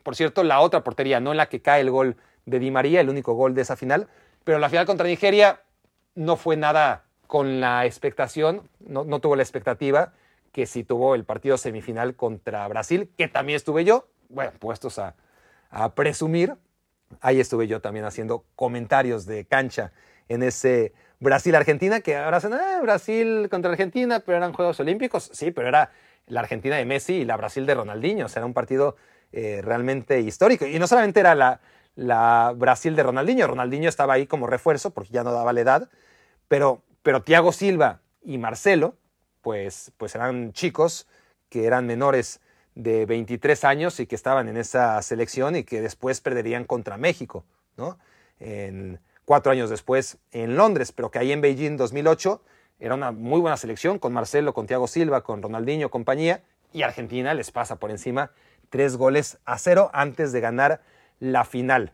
por cierto, la otra portería, no en la que cae el gol de Di María, el único gol de esa final, pero la final contra Nigeria no fue nada con la expectación, no, tuvo la expectativa que si tuvo el partido semifinal contra Brasil, que también estuve yo, bueno, puestos a, presumir, ahí estuve yo también haciendo comentarios de cancha en ese Brasil-Argentina, que ahora son ah, Brasil contra Argentina, pero eran Juegos Olímpicos, sí, pero era la Argentina de Messi y la Brasil de Ronaldinho, o sea, era un partido eh, realmente histórico. Y no solamente era la, la, Brasil de Ronaldinho, Ronaldinho estaba ahí como refuerzo porque ya no daba la edad, pero Pero Silva y Marcelo, pues, pues eran chicos que eran menores de 23 años y que estaban en esa selección y que después perderían contra México, ¿no? En, cuatro años después en Londres, pero que ahí en Beijing 2008 era una muy buena selección con Marcelo, con Thiago Silva, con Ronaldinho, compañía, y Argentina les pasa por encima tres goles a cero antes de ganar la final.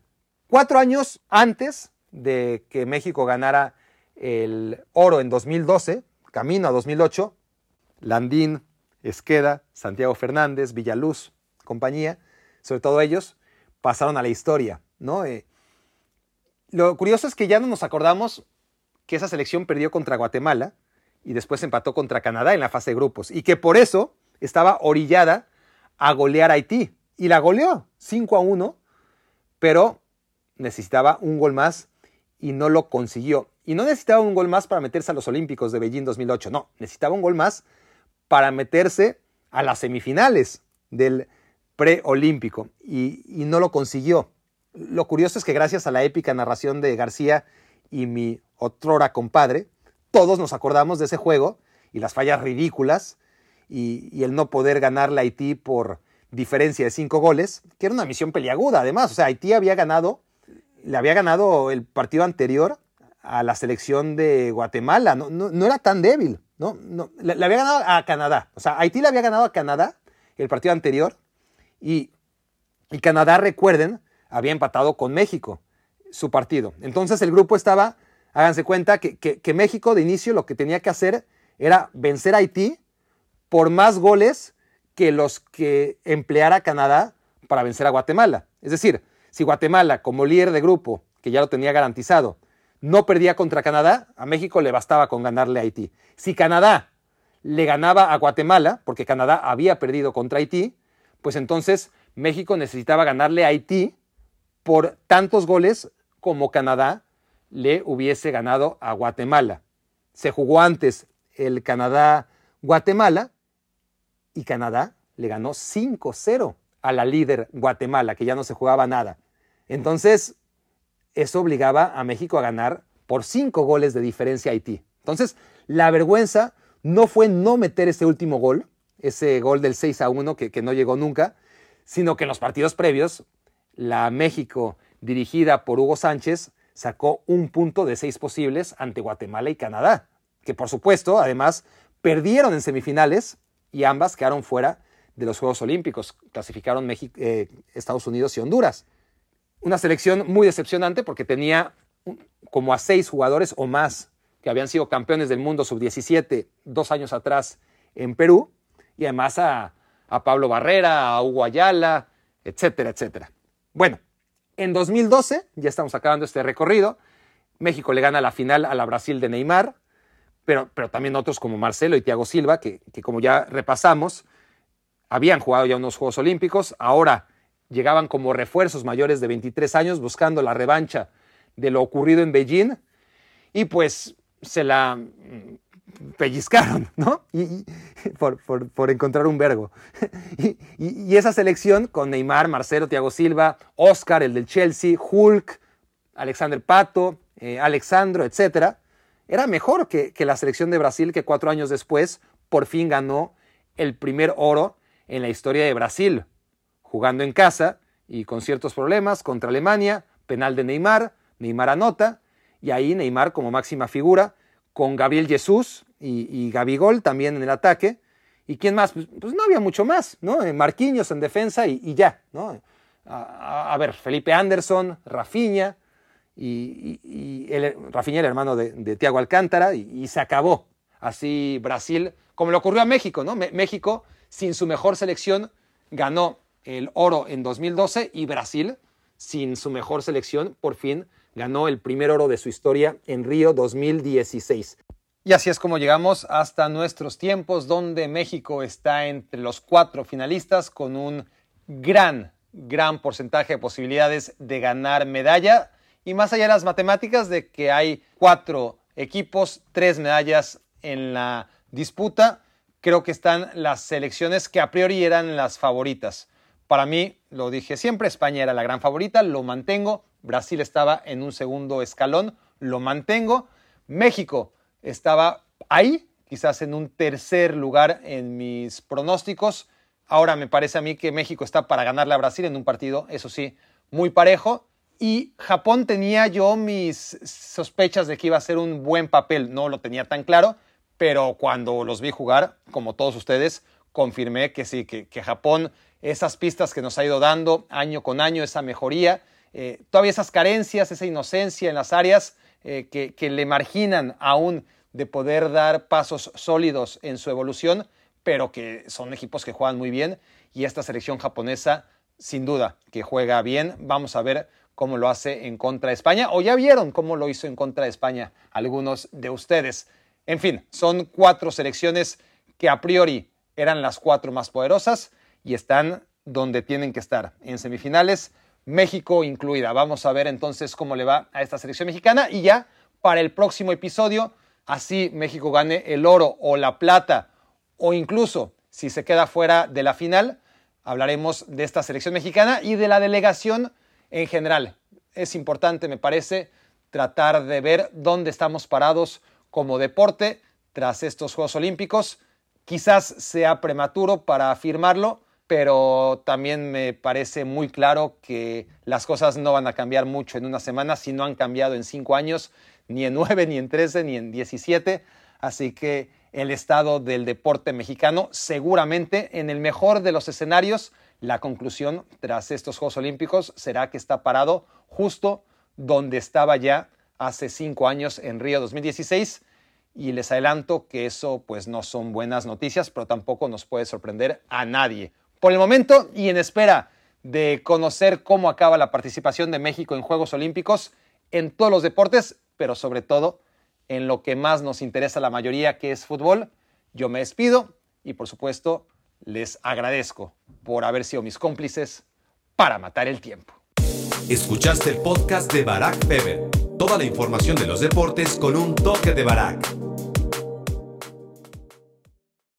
Cuatro años antes de que México ganara el oro en 2012, camino a 2008, Landín, Esqueda, Santiago Fernández, Villaluz, compañía, sobre todo ellos, pasaron a la historia. ¿no? Eh, lo curioso es que ya no nos acordamos que esa selección perdió contra Guatemala y después empató contra Canadá en la fase de grupos y que por eso estaba orillada a golear a Haití. Y la goleó 5 a 1, pero necesitaba un gol más y no lo consiguió. Y no necesitaba un gol más para meterse a los Olímpicos de Beijing 2008, no, necesitaba un gol más para meterse a las semifinales del preolímpico y, y no lo consiguió. Lo curioso es que gracias a la épica narración de García y mi otrora compadre, todos nos acordamos de ese juego y las fallas ridículas y, el no poder ganarle a Haití por diferencia de cinco goles, que era una misión peliaguda además. O sea, Haití había ganado, le había ganado el partido anterior a la selección de Guatemala, no, no, era tan débil, ¿no? no le, había ganado a Canadá. O sea, Haití le había ganado a Canadá el partido anterior y, y Canadá, recuerden, había empatado con México su partido. Entonces el grupo estaba, háganse cuenta, que, que, México de inicio lo que tenía que hacer era vencer a Haití por más goles que los que empleara Canadá para vencer a Guatemala. Es decir, si Guatemala, como líder de grupo, que ya lo tenía garantizado, no perdía contra Canadá, a México le bastaba con ganarle a Haití. Si Canadá le ganaba a Guatemala, porque Canadá había perdido contra Haití, pues entonces México necesitaba ganarle a Haití por tantos goles como Canadá le hubiese ganado a Guatemala. Se jugó antes el Canadá-Guatemala y Canadá le ganó 5-0 a la líder Guatemala, que ya no se jugaba nada. Entonces, eso obligaba a México a ganar por 5 goles de diferencia a Haití. Entonces, la vergüenza no fue no meter ese último gol, ese gol del 6 a 1 que, que no llegó nunca, sino que en los partidos previos la México, dirigida por Hugo Sánchez, sacó un punto de seis posibles ante Guatemala y Canadá, que por supuesto, además, perdieron en semifinales y ambas quedaron fuera de los Juegos Olímpicos. Clasificaron eh, Estados Unidos y Honduras. Una selección muy decepcionante porque tenía como a seis jugadores o más que habían sido campeones del mundo sub-17 dos años atrás en Perú, y además a, a Pablo Barrera, a Hugo Ayala, etcétera, etcétera. Bueno, en 2012, ya estamos acabando este recorrido, México le gana la final a la Brasil de Neymar, pero, pero también otros como Marcelo y Thiago Silva, que, que como ya repasamos, habían jugado ya unos Juegos Olímpicos, ahora llegaban como refuerzos mayores de 23 años buscando la revancha de lo ocurrido en Beijing y pues se la pellizcaron, ¿no? Y, [laughs] por, encontrar un vergo. [laughs] Y, esa selección con Neymar, Marcelo, Thiago Silva, Oscar, el del Chelsea, Hulk, Alexander Pato, eh, Alexandro, etc., era mejor que, que la selección de Brasil que cuatro años después por fin ganó el primer oro en la historia de Brasil, jugando en casa y con ciertos problemas contra Alemania, penal de Neymar, Neymar anota, y ahí Neymar como máxima figura, con Gabriel Jesús y, y Gabigol también en el ataque. ¿Y quién más? Pues, pues no había mucho más, ¿no? Eh, Marquinhos en defensa y, ya, ¿no? A, ver, Felipe Anderson, Rafinha, y, el, Rafinha el hermano de Tiago Alcántara, y, se acabó. Así Brasil, como le ocurrió a México, ¿no? México, sin su mejor selección, ganó el oro en 2012 y Brasil, sin su mejor selección, por fin ganó el primer oro de su historia en Río 2016. Y así es como llegamos hasta nuestros tiempos, donde México está entre los cuatro finalistas con un gran, gran porcentaje de posibilidades de ganar medalla. Y más allá de las matemáticas, de que hay cuatro equipos, tres medallas en la disputa, creo que están las selecciones que a priori eran las favoritas. Para mí, lo dije siempre, España era la gran favorita, lo mantengo. Brasil estaba en un segundo escalón, lo mantengo. México estaba ahí, quizás en un tercer lugar en mis pronósticos. Ahora me parece a mí que México está para ganarle a Brasil en un partido, eso sí, muy parejo. Y Japón tenía yo mis sospechas de que iba a ser un buen papel, no lo tenía tan claro, pero cuando los vi jugar, como todos ustedes, confirmé que sí, que, Japón, esas pistas que nos ha ido dando año con año, esa mejoría, eh, todavía esas carencias, esa inocencia en las áreas eh, que, que le marginan aún de poder dar pasos sólidos en su evolución, pero que son equipos que juegan muy bien y esta selección japonesa sin duda que juega bien. Vamos a ver cómo lo hace en contra de España o ya vieron cómo lo hizo en contra de España algunos de ustedes. En fin, son cuatro selecciones que a priori eran las cuatro más poderosas y están donde tienen que estar, en semifinales, México incluida. Vamos a ver entonces cómo le va a esta selección mexicana y ya para el próximo episodio, así México gane el oro o la plata o incluso si se queda fuera de la final, hablaremos de esta selección mexicana y de la delegación en general. Es importante, me parece, tratar de ver dónde estamos parados como deporte tras estos Juegos Olímpicos. Quizás sea prematuro para afirmarlo, pero también me parece muy claro que las cosas no van a cambiar mucho en una semana si no han cambiado en cinco años, ni en nueve, ni en trece, ni en diecisiete. Así que el estado del deporte mexicano, seguramente en el mejor de los escenarios, la conclusión tras estos Juegos Olímpicos será que está parado justo donde estaba ya hace cinco años en Río 2016 y les adelanto que eso pues no son buenas noticias, pero tampoco nos puede sorprender a nadie. Por el momento y en espera de conocer cómo acaba la participación de México en Juegos Olímpicos en todos los deportes, pero sobre todo en lo que más nos interesa a la mayoría, que es fútbol, yo me despido y por supuesto les agradezco por haber sido mis cómplices para matar el tiempo. Escuchaste el podcast de Barack Feber. Toda la información de los deportes con un toque de Barack.